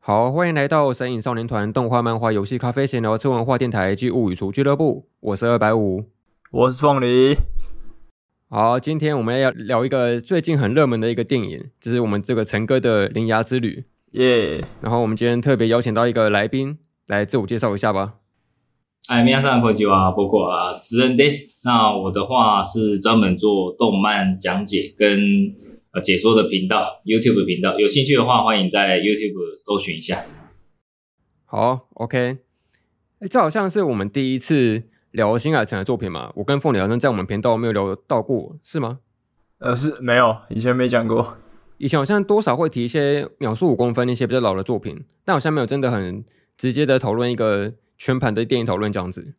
好，欢迎来到神隐少年团动画、漫画、游戏、咖啡闲聊、次文化电台及物语厨俱乐部。我是二百五，我是凤梨。好，今天我们要聊一个最近很热门的一个电影，就是我们这个成哥的《铃芽之旅》。耶！然后我们今天特别邀请到一个来宾来自我介绍一下吧。哎，皆さんこんにちは，包括啊，职人です。那我的话是专门做动漫讲解跟。 呃，解说的频道，YouTube 频道，有兴趣的话，欢迎在 YouTube 搜寻一下。好，OK。哎，这好像是我们第一次聊新海诚的作品嘛？我跟凤梨好像在我们频道没有聊到过，是吗？呃，是没有，以前没讲过。以前好像多少会提一些秒速五公分那些比较老的作品，但好像没有真的很直接的讨论一个全盘的电影讨论这样子。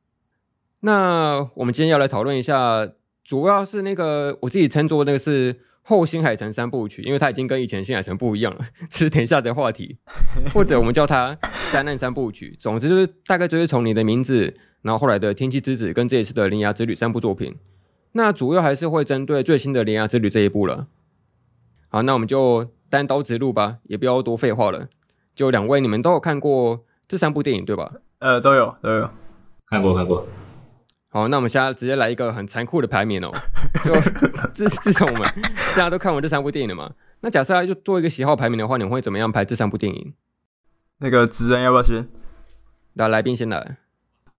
那我们今天要来讨论一下，主要是那个我自己称作那个是。后新海诚三部曲，因为它已经跟以前新海诚不一样了，是等一下的话题，或者我们叫它灾难三部曲。总之就是大概就是从你的名字，然后后来的天气之子跟这一次的铃芽之旅三部作品。那主要还是会针对最新的铃芽之旅这一部了。好，那我们就单刀直入吧，也不要多废话了。就两位，你们都有看过这三部电影对吧？呃，都有都有看过看过。好，那我们现在直接来一个很残酷的排名哦。就 自自从我们大家都看完这三部电影了嘛，那假设要就做一个喜好排名的话，你会怎么样排这三部电影？那个职人要不要先？那来宾先来，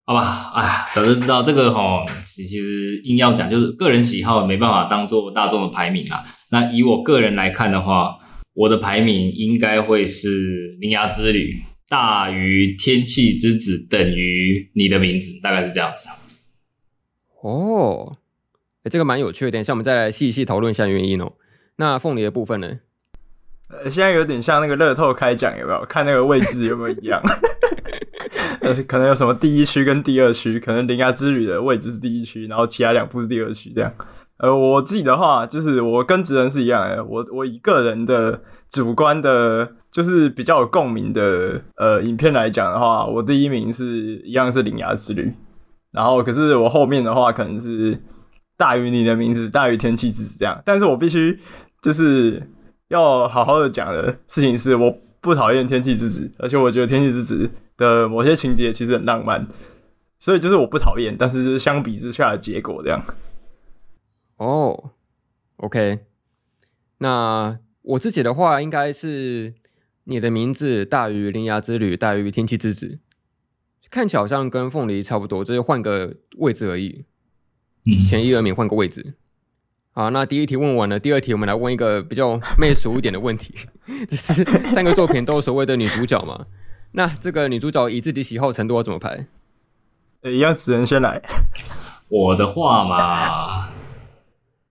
好吧？哎，早就知道这个哦，其实硬要讲，就是个人喜好没办法当做大众的排名啊。那以我个人来看的话，我的排名应该会是《铃芽之旅》大于《天气之子》等于你的名字，大概是这样子。哦，哎，这个蛮有趣的，等一下我们再来细细讨论一下原因哦。那凤梨的部分呢？呃，现在有点像那个乐透开奖，有没有？看那个位置有没有一样？呃，可能有什么第一区跟第二区，可能《铃芽之旅》的位置是第一区，然后其他两部是第二区，这样。呃，我自己的话，就是我跟职人是一样的，我我以个人的主观的，就是比较有共鸣的呃影片来讲的话，我第一名是一样是《铃芽之旅》。然后，可是我后面的话可能是大于你的名字，大于天气之子这样。但是我必须就是要好好的讲的事情是，我不讨厌天气之子，而且我觉得天气之子的某些情节其实很浪漫，所以就是我不讨厌，但是是相比之下的结果这样。哦，OK，那我自己的话应该是你的名字大于铃芽之旅，大于天气之子。看起来好像跟凤梨差不多，就是换个位置而已。嗯，前一二名换个位置。好，那第一题问完了，第二题我们来问一个比较媚俗一点的问题，就是三个作品都有所谓的女主角嘛？那这个女主角以自己喜好程度要怎么排？一样，职人先来。我的话嘛，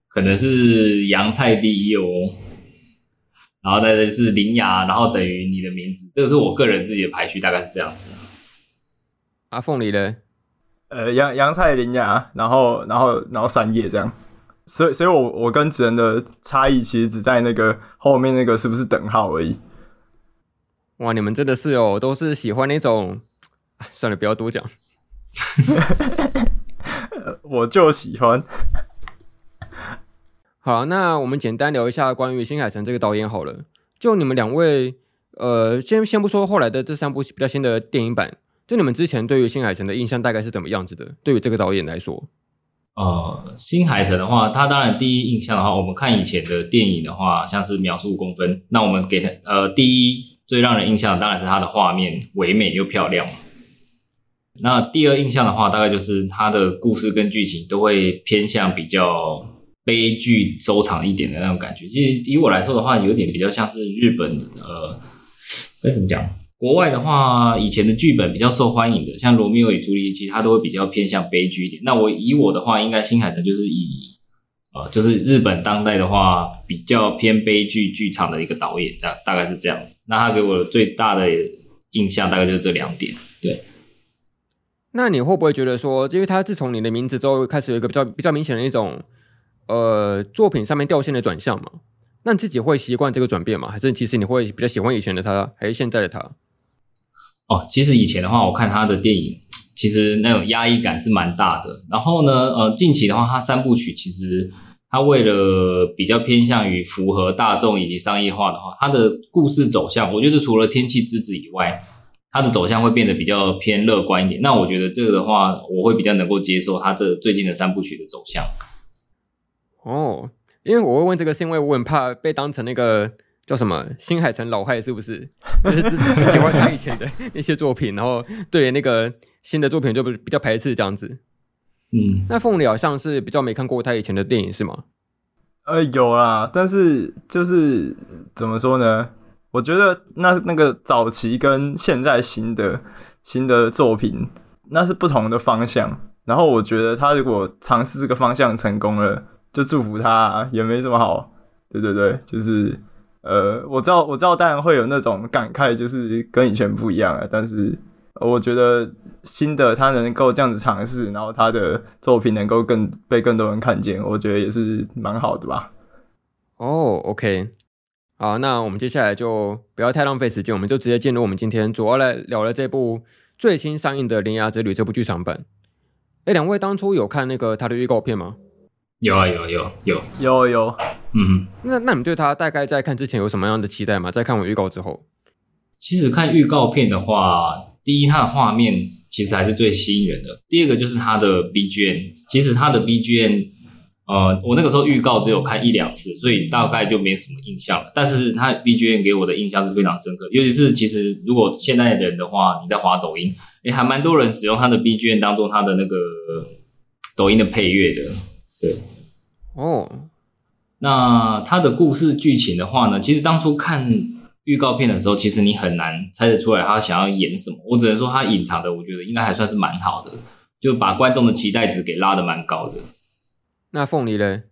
可能是阳菜第一哦，然后再是林雅，然后等于你的名字，这个是我个人自己的排序，大概是这样子。阿凤梨呢？呃，阳阳菜林芽，然后然后然后三叶这样，所以所以我我跟职人的差异其实只在那个后面那个是不是等号而已。哇，你们真的是哦，都是喜欢那种，算了，不要多讲。我就喜欢。好，那我们简单聊一下关于新海诚这个导演好了。就你们两位，呃，先先不说后来的这三部比较新的电影版。就你们之前对于新海诚的印象大概是怎么样子的？对于这个导演来说，呃，新海诚的话，他当然第一印象的话，我们看以前的电影的话，像是《秒速五公分》，那我们给他呃第一最让人印象当然是他的画面唯美又漂亮。那第二印象的话，大概就是他的故事跟剧情都会偏向比较悲剧收场一点的那种感觉。其实以我来说的话，有点比较像是日本呃，该怎么讲？国外的话，以前的剧本比较受欢迎的，像《罗密欧与朱丽叶》，其实它都会比较偏向悲剧一点。那我以我的话，应该新海诚就是以，呃，就是日本当代的话，比较偏悲剧剧场的一个导演，这样大概是这样子。那他给我的最大的印象，大概就是这两点。对。那你会不会觉得说，因为他自从你的名字之后，开始有一个比较比较明显的一种，呃，作品上面掉线的转向嘛？那你自己会习惯这个转变吗？还是其实你会比较喜欢以前的他，还是现在的他？哦，其实以前的话，我看他的电影，其实那种压抑感是蛮大的。然后呢，呃，近期的话，他三部曲其实他为了比较偏向于符合大众以及商业化的话，它的故事走向，我觉得除了《天气之子》以外，它的走向会变得比较偏乐观一点。那我觉得这个的话，我会比较能够接受它这最近的三部曲的走向。哦，因为我会问这个，是因为我很怕被当成那个叫什么新海诚老害，是不是？就是只喜欢他以前的那些作品，然后对那个新的作品就比较排斥这样子。嗯，那凤梨好像是比较没看过他以前的电影，是吗？呃，有啦，但是就是怎么说呢？我觉得那那个早期跟现在新的新的作品，那是不同的方向。然后我觉得他如果尝试这个方向成功了，就祝福他啊，也没什么好。对对对，就是呃，我知道我知道，当然会有那种感慨，就是跟以前不一样了，但是。我觉得新的他能够这样子尝试，然后他的作品能够更被更多人看见，我觉得也是蛮好的吧。哦，OK，好，那我们接下来就不要太浪费时间，我们就直接进入我们今天主要来聊的这部最新上映的《铃芽之旅》这部剧场版。哎，两位当初有看那个他的预告片吗？有啊，有有有有有，嗯。那那你对他大概在看之前有什么样的期待吗？在看完预告之后，其实看预告片的话。第一，它的画面其实还是最吸引人的。第二个就是它的 BGM，其实它的 BGM，呃，我那个时候预告只有看一两次，所以大概就没什么印象了。但是它 BGM 给我的印象是非常深刻，尤其是其实如果现在的人的话，你在滑抖音，诶，还蛮多人使用它的 BGM 当做它的那个抖音的配乐的。对，哦，那它的故事剧情的话呢，其实当初看。预告片的时候，其实你很难猜得出来他想要演什么。我只能说他隐藏的，我觉得应该还算是蛮好的，就把观众的期待值给拉的蛮高的。那凤梨嘞？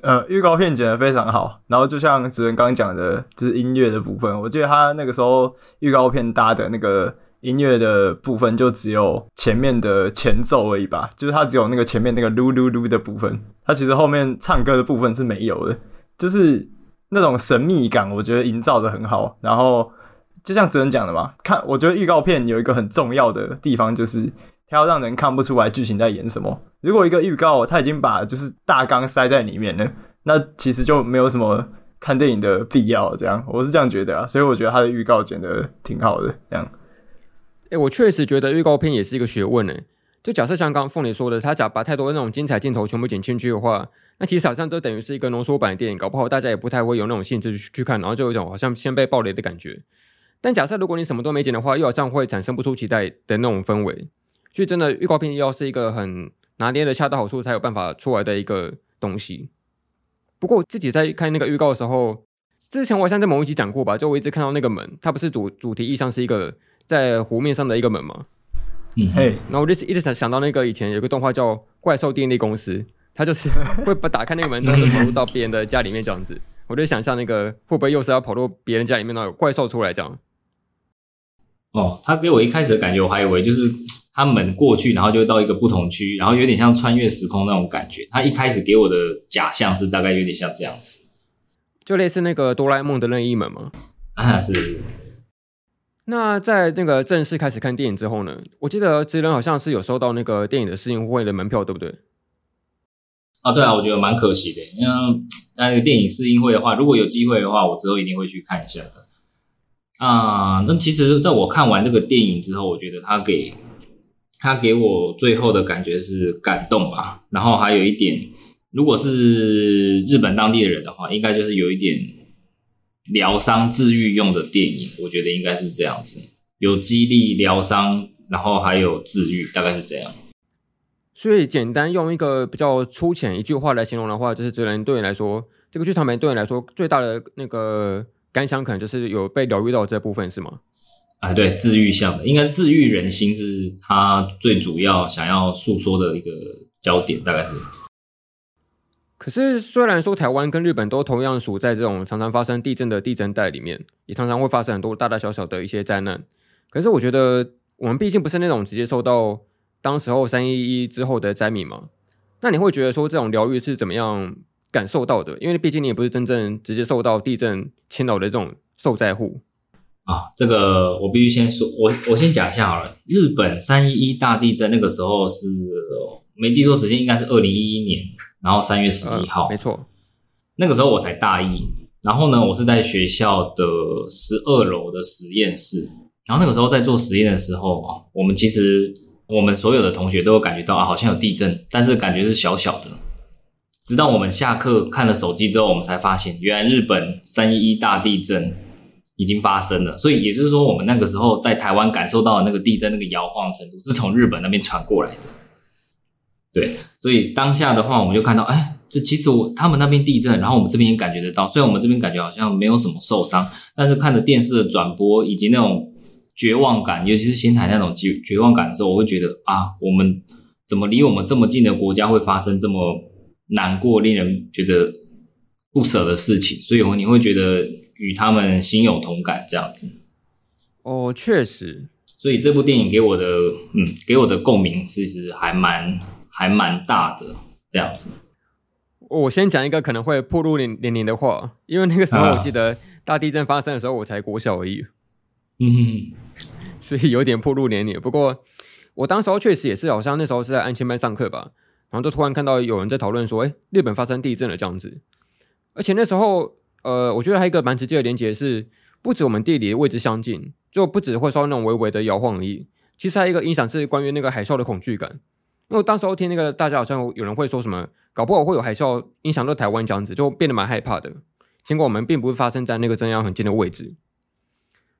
呃，预告片剪得非常好，然后就像子仁刚讲的，就是音乐的部分，我记得他那个时候预告片搭的那个音乐的部分，就只有前面的前奏而已吧，就是他只有那个前面那个噜噜噜的部分，他其实后面唱歌的部分是没有的，就是。那种神秘感，我觉得营造的很好。然后就像哲人讲的嘛，看，我觉得预告片有一个很重要的地方，就是它要让人看不出来剧情在演什么。如果一个预告它已经把就是大纲塞在里面了，那其实就没有什么看电影的必要。这样，我是这样觉得啊。所以我觉得它的预告剪得挺好的。这样，我确实觉得预告片也是一个学问呢。就假设像刚刚凤梨说的，他假把太多的那种精彩镜头全部剪进去的话。那其实好像都等于是一个浓缩版的电影，搞不好大家也不太会有那种兴致去去看，然后就有一种好像先被爆雷的感觉。但假设如果你什么都没剪的话，又好像会产生不出期待的那种氛围。所以真的预告片要是一个很拿捏的恰到好处才有办法出来的一个东西。不过我自己在看那个预告的时候，之前我好像在某一集讲过吧，就我一直看到那个门，它不是主主题意象是一个在湖面上的一个门嘛？嗯嘿，然后我就一直想想到那个以前有个动画叫《怪兽电力公司》。他就是 会把打开那个门，然后就跑入到别人的家里面这样子。我就想象那个会不会又是要跑入别人家里面，然后有怪兽出来这样。哦，他给我一开始的感觉，我还以为就是他门过去，然后就会到一个不同区域，然后有点像穿越时空那种感觉。他一开始给我的假象是大概有点像这样子，就类似那个哆啦 A 梦的任意门吗？啊，是。那在那个正式开始看电影之后呢？我记得职人好像是有收到那个电影的试映会的门票，对不对？啊，对啊，我觉得蛮可惜的，因为那个电影试映会的话，如果有机会的话，我之后一定会去看一下的。啊，那其实在我看完这个电影之后，我觉得他给他给我最后的感觉是感动吧。然后还有一点，如果是日本当地的人的话，应该就是有一点疗伤治愈用的电影，我觉得应该是这样子，有激励疗伤，然后还有治愈，大概是这样。所以，简单用一个比较粗浅一句话来形容的话，就是只能对你来说，这个剧场版对你来说最大的那个感想，可能就是有被疗愈到这部分，是吗？啊，对，治愈向的，应该治愈人心是他最主要想要诉说的一个焦点，大概是。可是，虽然说台湾跟日本都同样属在这种常常发生地震的地震带里面，也常常会发生很多大大小小的一些灾难，可是我觉得我们毕竟不是那种直接受到。当时候三一一之后的灾民嘛，那你会觉得说这种疗愈是怎么样感受到的？因为毕竟你也不是真正直接受到地震侵扰的这种受灾户啊。这个我必须先说，我我先讲一下好了。日本三一一大地震那个时候是没记错时间应该是二零一一年，然后三月十一号，呃，没错。那个时候我才大一，然后呢，我是在学校的十二楼的实验室，然后那个时候在做实验的时候啊，我们其实我们所有的同学都有感觉到啊，好像有地震，但是感觉是小小的。直到我们下课看了手机之后，我们才发现，原来日本三一一大地震已经发生了。所以也就是说，我们那个时候在台湾感受到的那个地震那个摇晃程度，是从日本那边传过来的。对，所以当下的话，我们就看到，哎，这其实我他们那边地震，然后我们这边也感觉得到。虽然我们这边感觉好像没有什么受伤，但是看着电视的转播以及那种绝望感，尤其是新台那种绝绝望感的时候，我会觉得啊，我们怎么离我们这么近的国家会发生这么难过、令人觉得不舍的事情？所以你会觉得与他们心有同感这样子。哦，确实。所以这部电影给我的，嗯，给我的共鸣其实还蛮。还蛮大的这样子。我先讲一个可能会破露年年龄的话，因为那个时候我记得大地震发生的时候我才国小而已，嗯，所以有点破露年龄。不过我当时候确实也是，好像那时候是在安亲班上课吧，然后就突然看到有人在讨论说，哎，日本发生地震了这样子。而且那时候，呃，我觉得还有一个蛮直接的连接是，不止我们地理的位置相近，就不止会受那种微微的摇晃而已，其实还有一个影响是关于那个海啸的恐惧感。因为当时候听那个大家好像有人会说什么，搞不好会有海啸影响到台湾这样子，就变得蛮害怕的。尽管我们并不是发生在那个震央很近的位置，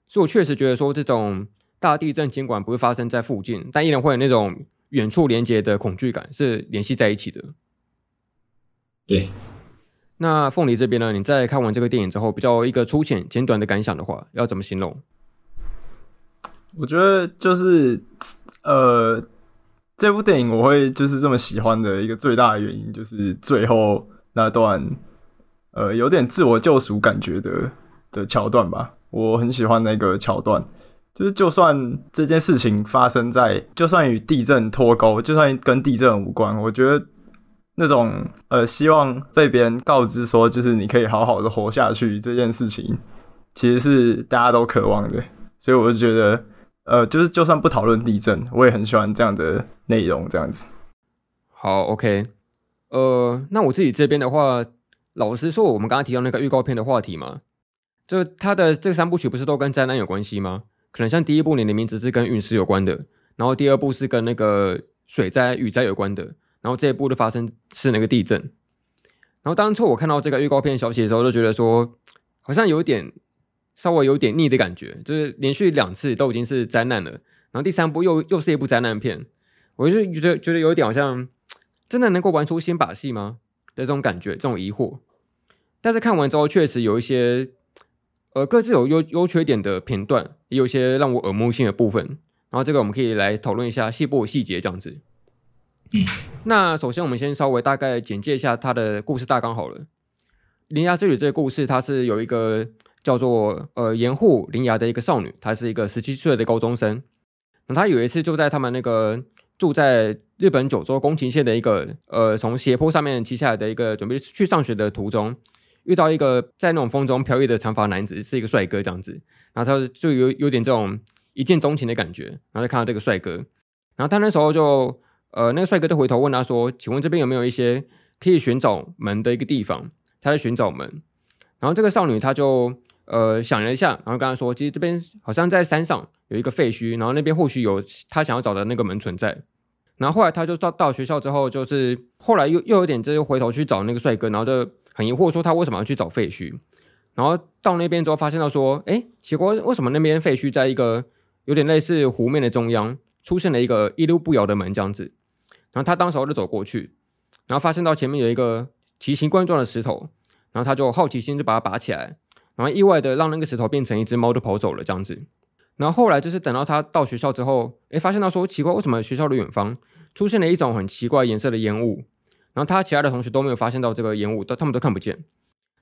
所以我确实觉得说，这种大地震尽管不会发生在附近，但依然会有那种远处连接的恐惧感，是联系在一起的。对。那凤梨这边呢？你在看完这个电影之后，比较一个粗浅简短的感想的话，要怎么形容？我觉得就是呃。这部电影我会就是这么喜欢的一个最大的原因，就是最后那段呃有点自我救赎感觉的的桥段吧。我很喜欢那个桥段，就是就算这件事情发生在，就算与地震脱钩，就算跟地震无关，我觉得那种呃希望被别人告知说，就是你可以好好的活下去这件事情，其实是大家都渴望的。所以我就觉得。呃，就是就算不讨论地震，我也很喜欢这样的内容，这样子。好，OK，呃，那我自己这边的话，老实说，我们刚刚提到那个预告片的话题嘛，就它的这三部曲不是都跟灾难有关系吗？可能像第一部你的名字是跟陨石有关的，然后第二部是跟那个水灾、雨灾有关的，然后这一部的发生是那个地震。然后当初我看到这个预告片消息的时候，就觉得说好像有点。稍微有点腻的感觉，就是连续两次都已经是灾难了，然后第三部又又是一部灾难片，我就觉得觉得有一点好像真的能够玩出新把戏吗的这种感觉，这种疑惑。但是看完之后，确实有一些呃各自有优优缺点的片段，也有一些让我耳目一新的部分。然后这个我们可以来讨论一下细部细节这样子。嗯，那首先我们先稍微大概简介一下它的故事大纲好了。《铃芽之旅》这个故事，它是有一个。叫做呃盐户铃芽的一个少女，她是一个十七岁的高中生。那她有一次就在他们那个住在日本九州宫崎县的一个呃从斜坡上面骑下来的一个准备去上学的途中，遇到一个在那种风中飘逸的长发男子，是一个帅哥这样子。然后她就有有点这种一见钟情的感觉，然后就看到这个帅哥。然后他那时候就呃那个帅哥就回头问她说：“请问这边有没有一些可以寻找门的一个地方？”她在寻找门，然后这个少女她就。呃，想了一下，然后跟他说，其实这边好像在山上有一个废墟，然后那边或许有他想要找的那个门存在。然后后来他就到到学校之后，就是后来又又有点，就回头去找那个帅哥，然后就很疑惑说他为什么要去找废墟。然后到那边之后，发现到说，哎，奇怪，为什么那边废墟在一个有点类似湖面的中央出现了一个一溜不摇的门这样子。然后他当时候就走过去，然后发现到前面有一个奇形怪状的石头，然后他就好奇心就把它拔起来。然后意外的让那个石头变成一只猫，就跑走了这样子。然后后来就是等到他到学校之后，诶，发现到说奇怪，为什么学校的远方出现了一种很奇怪颜色的烟雾？然后他其他的同学都没有发现到这个烟雾，但他们都看不见。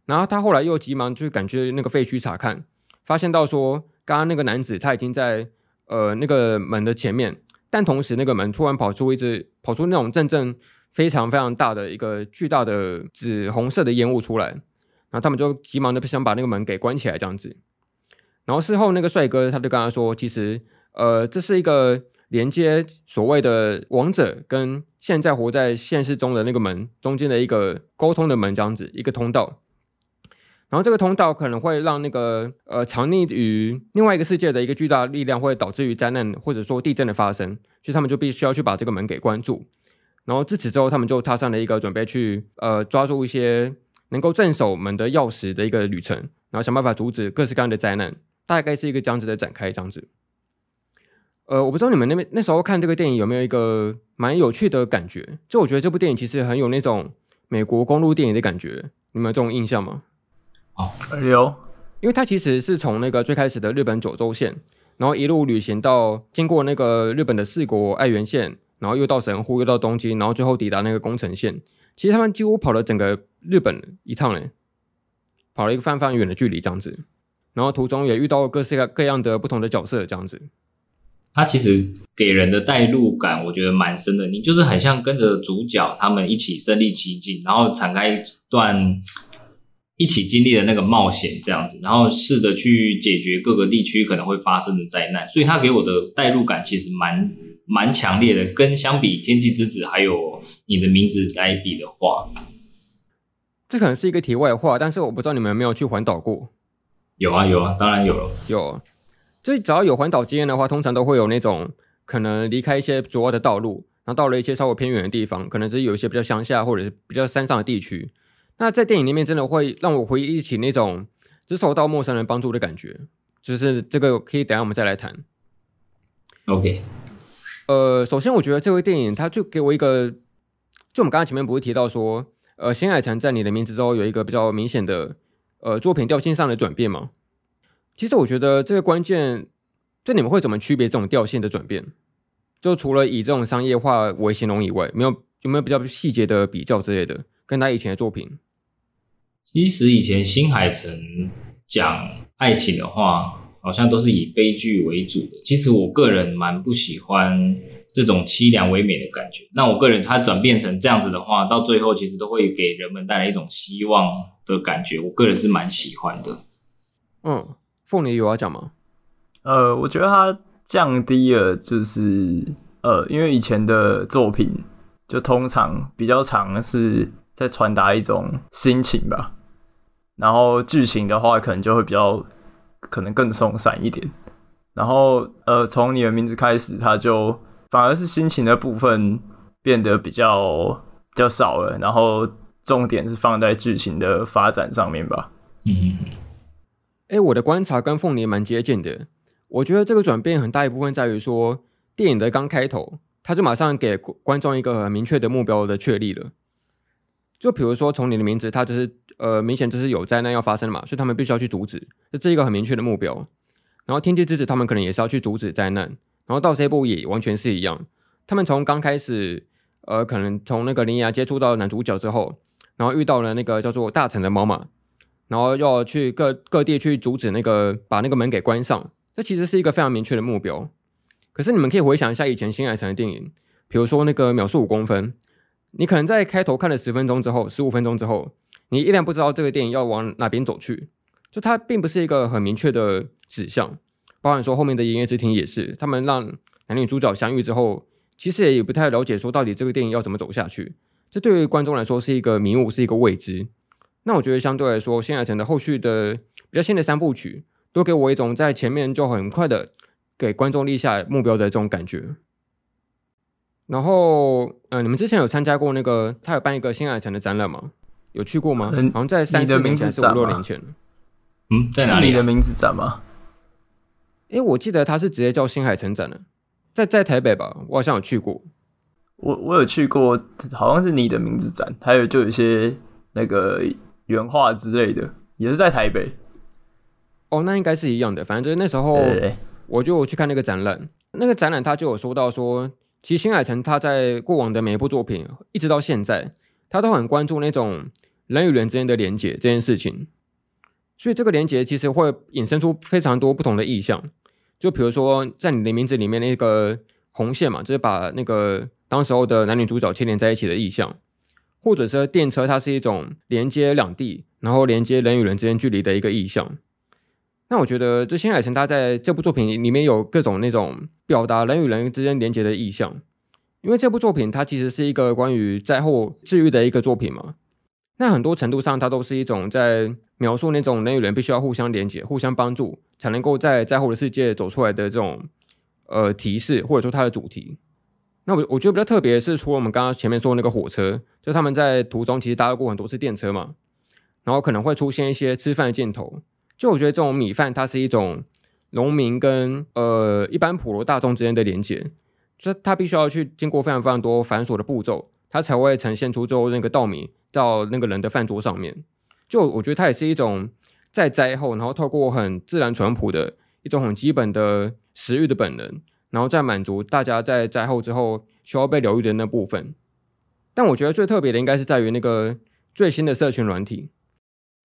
然后他后来又急忙去赶去那个废墟查看，发现到说刚刚那个男子他已经在呃那个门的前面，但同时那个门突然跑出一只跑出那种阵阵非常非常大的一个巨大的紫红色的烟雾出来。然后他们就急忙的想把那个门给关起来，这样子。然后事后那个帅哥他就跟他说，其实，呃，这是一个连接所谓的王者跟现在活在现实中的那个门中间的一个沟通的门，这样子一个通道。然后这个通道可能会让那个呃藏匿于另外一个世界的一个巨大力量，会导致于灾难或者说地震的发生，所以他们就必须要去把这个门给关住。然后自此之后，他们就踏上了一个准备去呃抓住一些能够镇守门的钥匙的一个旅程，然后想办法阻止各式各样的灾难，大概是一个这样子的展开这样子。呃，我不知道你们那边那时候看这个电影有没有一个蛮有趣的感觉？就我觉得这部电影其实很有那种美国公路电影的感觉，你们有这种印象吗？哦，有，因为它其实是从那个最开始的日本九州线，然后一路旅行到经过那个日本的四国爱媛县。然后又到神户，又到东京，然后最后抵达那个宫城县。其实他们几乎跑了整个日本一趟嘞，跑了一个非常远的距离这样子。然后途中也遇到各式各样的不同的角色这样子。他其实给人的带入感，我觉得蛮深的。你就是很像跟着主角他们一起身历其境，然后展开一段一起经历的那个冒险这样子，然后试着去解决各个地区可能会发生的灾难。所以他给我的带入感其实蛮。蛮强烈的，跟相比《天气之子》还有《你的名字》来比的话，这可能是一个题外话，但是我不知道你们有没有去环岛过？有啊，有啊，当然有了。有，就只要有环岛经验的话，通常都会有那种可能离开一些主要的道路，然后到了一些稍微偏远的地方，可能是有一些比较乡下或者是比较山上的地区。那在电影里面，真的会让我回忆起那种只受到陌生人帮助的感觉。就是这个，可以等下我们再来谈。OK。呃，首先我觉得这部电影它就给我一个，就我们刚才前面不是提到说，呃，新海诚在你的名字之后有一个比较明显的呃作品调性上的转变吗？其实我觉得这个关键，就你们会怎么区别这种调性的转变？就除了以这种商业化为形容以外，没有有没有比较细节的比较之类的，跟他以前的作品？其实以前新海诚讲爱情的话。好像都是以悲剧为主的。其实我个人蛮不喜欢这种凄凉唯美的感觉。那我个人它转变成这样子的话，到最后其实都会给人们带来一种希望的感觉。我个人是蛮喜欢的。嗯，凤梨有要讲吗？呃，我觉得它降低了，就是呃，因为以前的作品就通常比较常，是在传达一种心情吧。然后剧情的话，可能就会比较。可能更松散一点，然后呃，从你的名字开始，它就反而是心情的部分变得比较比较少了，然后重点是放在剧情的发展上面吧。嗯。哎，我的观察跟凤梨蛮接近的。我觉得这个转变很大一部分在于说，电影的刚开头，他就马上给观众一个很明确的目标的确立了。就比如说，从你的名字，它就是。呃，明显就是有灾难要发生嘛，所以他们必须要去阻止，这是一个很明确的目标。然后天气之子他们可能也是要去阻止灾难，然后到这一步也完全是一样。他们从刚开始，呃，可能从那个铃芽接触到男主角之后，然后遇到了那个叫做大臣的猫马，然后要去各各地去阻止那个把那个门给关上，这其实是一个非常明确的目标。可是你们可以回想一下以前新海诚的电影，比如说那个秒速五公分，你可能在开头看了十分钟之后，十五分钟之后。你依然不知道这个电影要往哪边走去，就它并不是一个很明确的指向。包含说后面的《营业之庭》也是，他们让男女主角相遇之后，其实也不太了解说到底这个电影要怎么走下去。这对于观众来说是一个迷雾，是一个未知。那我觉得相对来说，新海诚的后续的比较新的三部曲，都给我一种在前面就很快的给观众立下目标的这种感觉。然后，嗯、呃，你们之前有参加过那个他有办一个新海诚的展览吗？有去过吗？好像在三四年前，是五六年前。嗯，在哪里？你的名字展吗？哎、欸，我记得他是直接叫新海诚展的，在在台北吧？我好像有去过。我我有去过，好像是你的名字展，还有就有一些那个原画之类的，也是在台北。哦，那应该是一样的。反正就是那时候，我就去看那个展览。那个展览他就有说到说，其实新海诚他在过往的每一部作品，一直到现在。他都很关注那种人与人之间的连接这件事情，所以这个连接其实会引申出非常多不同的意象。就比如说，在你的名字里面那个红线嘛，就是把那个当时候的男女主角牵连在一起的意象，或者是电车，它是一种连接两地，然后连接人与人之间距离的一个意象。那我觉得这新海诚他在这部作品里面有各种那种表达人与人之间连接的意象，因为这部作品它其实是一个关于灾后治愈的一个作品嘛。那很多程度上，它都是一种在描述那种人与人必须要互相连接、互相帮助，才能够在灾后的世界走出来的这种呃提示，或者说它的主题。那我我觉得比较特别的是，除了我们刚刚前面说的那个火车，就他们在途中其实搭过很多次电车嘛，然后可能会出现一些吃饭的镜头。就我觉得这种米饭，它是一种农民跟呃一般普罗大众之间的连接，就它必须要去经过非常非常多繁琐的步骤，它才会呈现出最后那个稻米到那个人的饭桌上面。就我觉得它也是一种在灾后，然后透过很自然淳朴的一种很基本的食欲的本能，然后再满足大家在灾后之后需要被疗愈的那部分。但我觉得最特别的应该是在于那个最新的社群软体。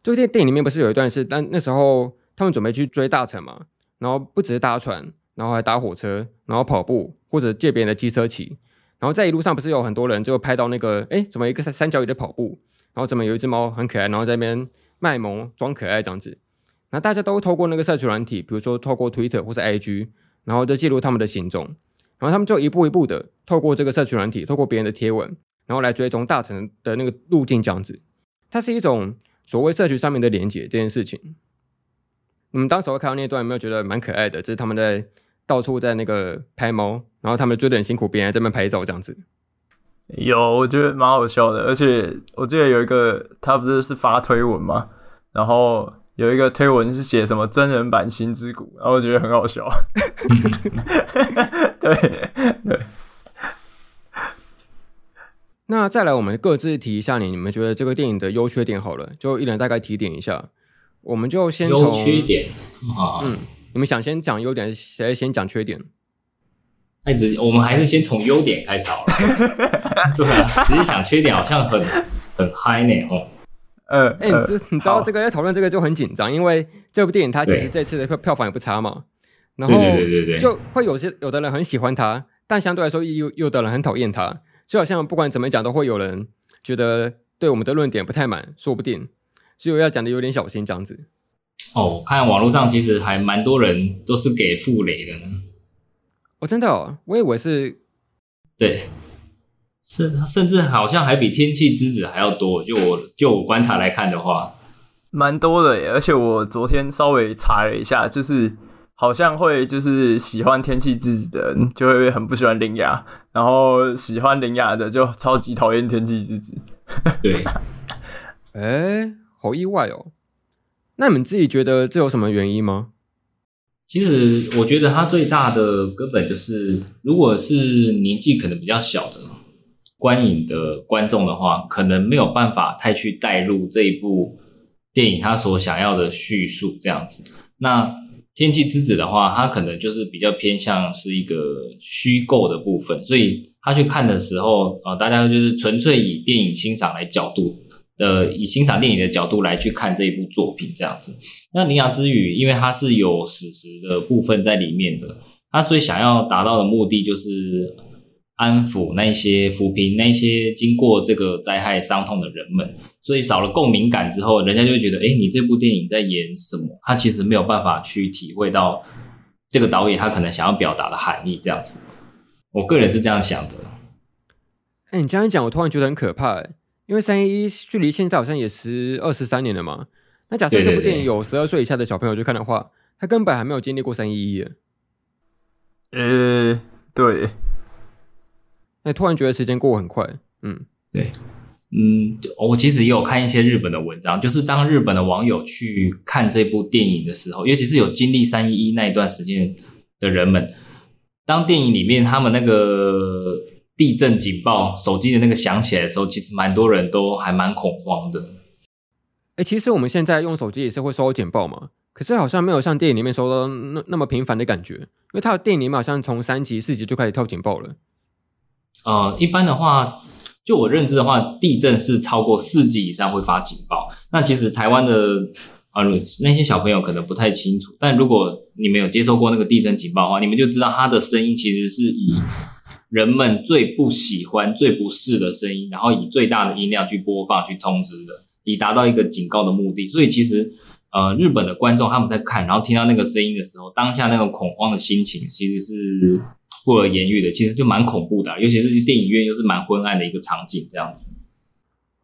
这个电电影里面不是有一段是，但那时候他们准备去追大臣嘛，然后不只是搭船，然后还搭火车，然后跑步或者借别人的机车骑，然后在一路上不是有很多人就拍到那个，哎，怎么一个三三角鱼的跑步，然后怎么有一只猫很可爱，然后在那边卖萌装可爱这样子，那大家都透过那个社群软体，比如说透过 Twitter 或是 IG，然后就记录他们的行踪，然后他们就一步一步的透过这个社群软体，透过别人的贴文，然后来追踪大臣的那个路径这样子，它是一种。所谓社群上面的连结这件事情，你们当时会看到那段有没有觉得蛮可爱的？就是他们在到处在那个拍猫，然后他们追得很辛苦，别人在那边拍照这样子。有，我觉得蛮好笑的，而且我记得有一个他不是是发推文嘛，然后有一个推文是写什么真人版心之谷，然后我觉得很好笑。对对。那再来，我们各自提一下你，你们觉得这个电影的优缺点好了，就一人大概提点一下。我们就先从优缺点啊，嗯，你们想先讲优点，谁先讲缺点？那直接我们还是先从优点开始好了。对啊，实际想缺点好像很很嗨呢哦。呃，哎、欸，你知你知道这个要讨论这个就很紧张，因为这部电影它其实这次的票票房也不差嘛。然后对对对对，就会有些有的人很喜欢它，但相对来说有有的人很讨厌它。就好像不管怎么讲，都会有人觉得对我们的论点不太满，说不定，所以我要讲的有点小心这样子。哦，我看网络上其实还蛮多人都是给傅雷的呢。哦，真的哦，我以为是，对，甚甚至好像还比《天气之子》还要多。就我就我观察来看的话，蛮多的耶。而且我昨天稍微查了一下，就是。好像会就是喜欢天气之子的人就会很不喜欢林雅，然后喜欢林雅的就超级讨厌天气之子。对，哎、欸，好意外哦。那你们自己觉得这有什么原因吗？其实我觉得它最大的根本就是，如果是年纪可能比较小的观影的观众的话，可能没有办法太去带入这一部电影它所想要的叙述这样子。那天气之子的话，它可能就是比较偏向是一个虚构的部分，所以他去看的时候，呃，大家就是纯粹以电影欣赏来角度，呃，以欣赏电影的角度来去看这一部作品这样子。那铃芽之语，因为它是有史实的部分在里面的，它所以想要达到的目的就是安抚那些扶贫那些经过这个灾害伤痛的人们。所以少了共鸣感之后，人家就会觉得，哎，你这部电影在演什么？他其实没有办法去体会到这个导演他可能想要表达的含义，这样子。我个人是这样想的。哎，你这样一讲，我突然觉得很可怕，哎，因为三一一距离现在好像也十二十三年了嘛。那假设这部电影有十二岁以下的小朋友去看的话，对对对，他根本还没有经历过三一一。呃，对。哎，突然觉得时间过很快，嗯，对。嗯，我其实也有看一些日本的文章，就是当日本的网友去看这部电影的时候，尤其是有经历三一一那一段时间的人们，当电影里面他们那个地震警报手机的那个响起来的时候，其实蛮多人都还蛮恐慌的。哎、欸，其实我们现在用手机也是会收到警报嘛，可是好像没有像电影里面收到那那么频繁的感觉，因为它的电影里面好像从三级、四级就开始跳警报了。呃，一般的话。就我认知的话，地震是超过四级以上会发警报。那其实台湾的啊，那些小朋友可能不太清楚。但如果你们有接受过那个地震警报的话，你们就知道它的声音其实是以人们最不喜欢、最不适的声音，然后以最大的音量去播放、去通知的，以达到一个警告的目的。所以其实呃，日本的观众他们在看，然后听到那个声音的时候，当下那个恐慌的心情其实是不可言喻的，其实就蛮恐怖的，尤其是电影院又是蛮昏暗的一个场景，这样子。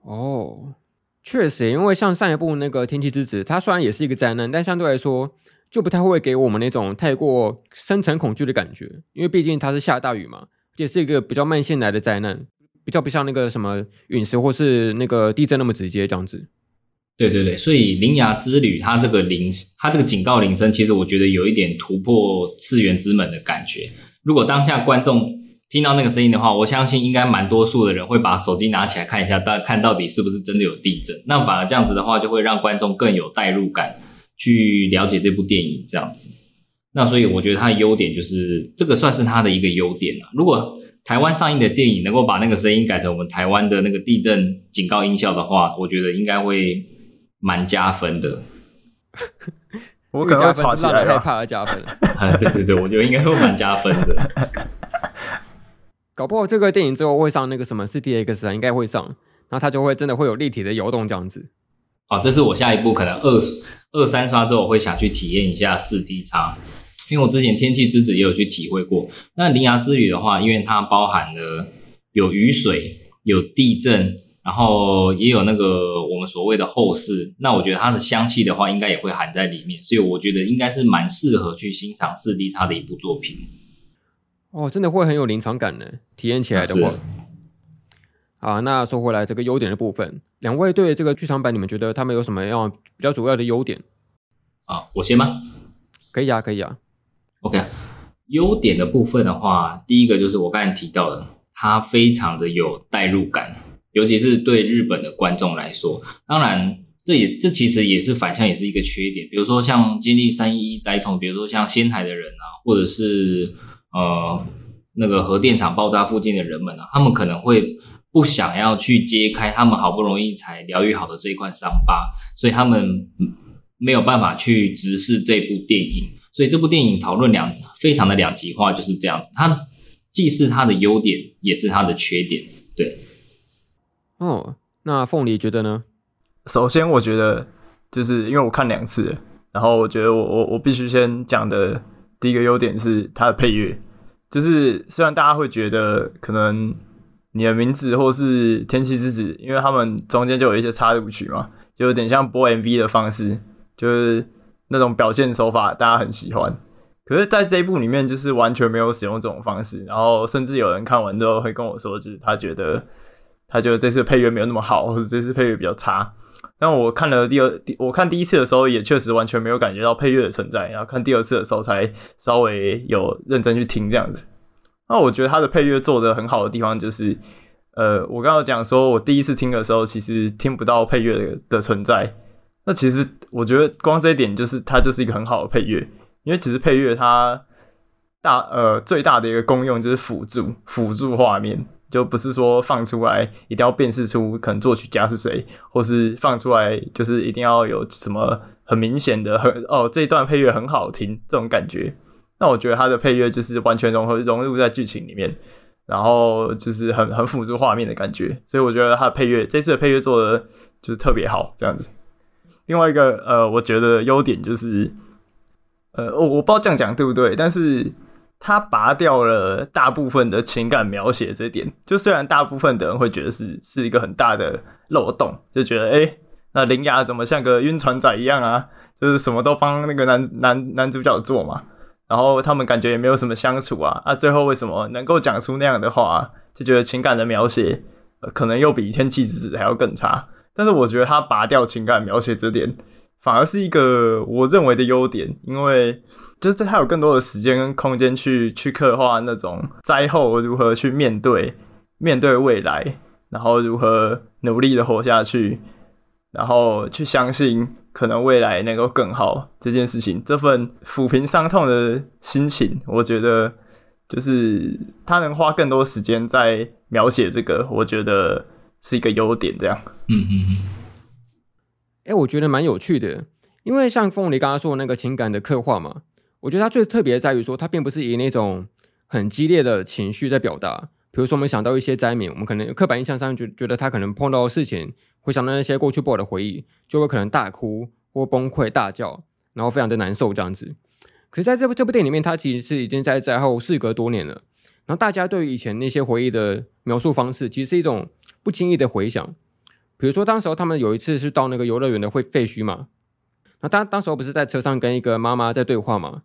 哦，确实，因为像上一部那个《天气之子》，它虽然也是一个灾难，但相对来说就不太会给我们那种太过深层恐惧的感觉，因为毕竟它是下大雨嘛，也是一个比较慢性来的灾难，比较不像那个什么陨石或是那个地震那么直接这样子。对对对，所以《铃芽之旅》它这个铃，它这个警告铃声，其实我觉得有一点突破次元之门的感觉。如果当下观众听到那个声音的话，我相信应该蛮多数的人会把手机拿起来看一下，到看到底是不是真的有地震。那反而这样子的话，就会让观众更有代入感，去了解这部电影这样子。那所以我觉得它的优点就是这个算是它的一个优点了。如果台湾上映的电影能够把那个声音改成我们台湾的那个地震警告音效的话，我觉得应该会。蛮加分的，我可能会吵起来，害怕而加分。对对对，我觉得应该会蛮加分的。搞不好这个电影最后会上那个什么四 DX 啊，应该会上，然后它就会真的会有立体的游动这样子。好，这是我下一步可能二二三刷之后我会想去体验一下四 D 叉，因为我之前天气之子也有去体会过。那铃芽之旅的话，因为它包含了有雨水、有地震。然后也有那个我们所谓的后世，那我觉得它的香气的话，应该也会含在里面，所以我觉得应该是蛮适合去欣赏四 D 叉的一部作品。哦，真的会很有临场感呢，体验起来的话。啊，那说回来这个优点的部分，两位对这个剧场版，你们觉得他们有什么样比较主要的优点？啊，我先吗？可以啊，可以啊。OK，优点的部分的话，第一个就是我刚才提到的，它非常的有代入感。尤其是对日本的观众来说，当然，这也这其实也是反向，也是一个缺点。比如说像经历三一一灾痛，比如说像仙台的人啊，或者是呃那个核电厂爆炸附近的人们啊，他们可能会不想要去揭开他们好不容易才疗愈好的这一块伤疤，所以他们没有办法去直视这部电影。所以这部电影讨论两非常的两极化，就是这样子。它既是它的优点，也是它的缺点，对。哦，那凤梨觉得呢？首先，我觉得就是因为我看两次，然后我觉得我我我必须先讲的第一个优点是它的配乐。就是虽然大家会觉得可能你的名字或是天气之子，因为他们中间就有一些插入曲嘛，就有点像播 MV 的方式，就是那种表现手法大家很喜欢。可是在这一部里面，就是完全没有使用这种方式，然后甚至有人看完之后会跟我说，就是他觉得。他觉得这次配乐没有那么好，或者这次配乐比较差。但我看了第二，我看第一次的时候也确实完全没有感觉到配乐的存在，然后看第二次的时候才稍微有认真去听这样子。那我觉得他的配乐做得很好的地方就是，呃，我刚刚讲说我第一次听的时候其实听不到配乐的存在。那其实我觉得光这一点就是它就是一个很好的配乐，因为其实配乐它大呃最大的一个功用就是辅助辅助画面。就不是说放出来一定要辨识出可能作曲家是谁，或是放出来就是一定要有什么很明显的很哦这一段配乐很好听这种感觉。那我觉得他的配乐就是完全融合融入在剧情里面，然后就是很很辅助画面的感觉。所以我觉得他的配乐这次的配乐做的就是特别好这样子。另外一个呃，我觉得优点就是呃我我不知道这样讲对不对，但是。他拔掉了大部分的情感描写，这点就虽然大部分的人会觉得是是一个很大的漏洞，就觉得哎、那铃芽怎么像个晕船仔一样啊？就是什么都帮那个男男男主角做嘛，然后他们感觉也没有什么相处啊，啊，最后为什么能够讲出那样的话？就觉得情感的描写、可能又比天气之子还要更差。但是我觉得他拔掉情感描写这点，反而是一个我认为的优点，因为。就是他有更多的时间跟空间去去刻画那种灾后如何去面对面对未来，然后如何努力的活下去，然后去相信可能未来能够更好这件事情，这份抚平伤痛的心情，我觉得就是他能花更多时间在描写这个，我觉得是一个优点。这样，嗯嗯嗯。哎，我觉得蛮有趣的，因为像凤梨刚刚说的那个情感的刻画嘛。我觉得它最特别在于说，它并不是以那种很激烈的情绪在表达。比如说，我们想到一些灾民，我们可能刻板印象上觉觉得他可能碰到的事情，会想到那些过去不好的回忆，就会可能大哭，或崩溃大叫，然后非常的难受这样子。可是在这部这部电影里面，它其实是已经在灾后事隔多年了，然后大家对于以前那些回忆的描述方式，其实是一种不经意的回想。比如说，当时候他们有一次是到那个游乐园的废废墟嘛，那当当时候不是在车上跟一个妈妈在对话嘛，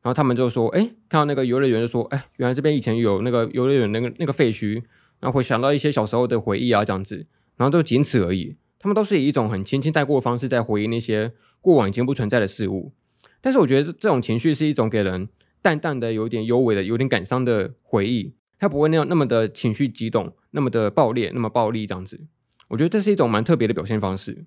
然后他们就说，哎，看到那个游乐园就说，哎，原来这边以前有那个游乐园那个那个废墟，然后会想到一些小时候的回忆啊这样子，然后就仅此而已。他们都是以一种很轻轻带过的方式在回忆那些过往已经不存在的事物，但是我觉得这种情绪是一种给人淡淡的、有点幽微的、有点感伤的回忆，他不会那样那么的情绪激动、那么的爆裂、那么暴力这样子。我觉得这是一种蛮特别的表现方式。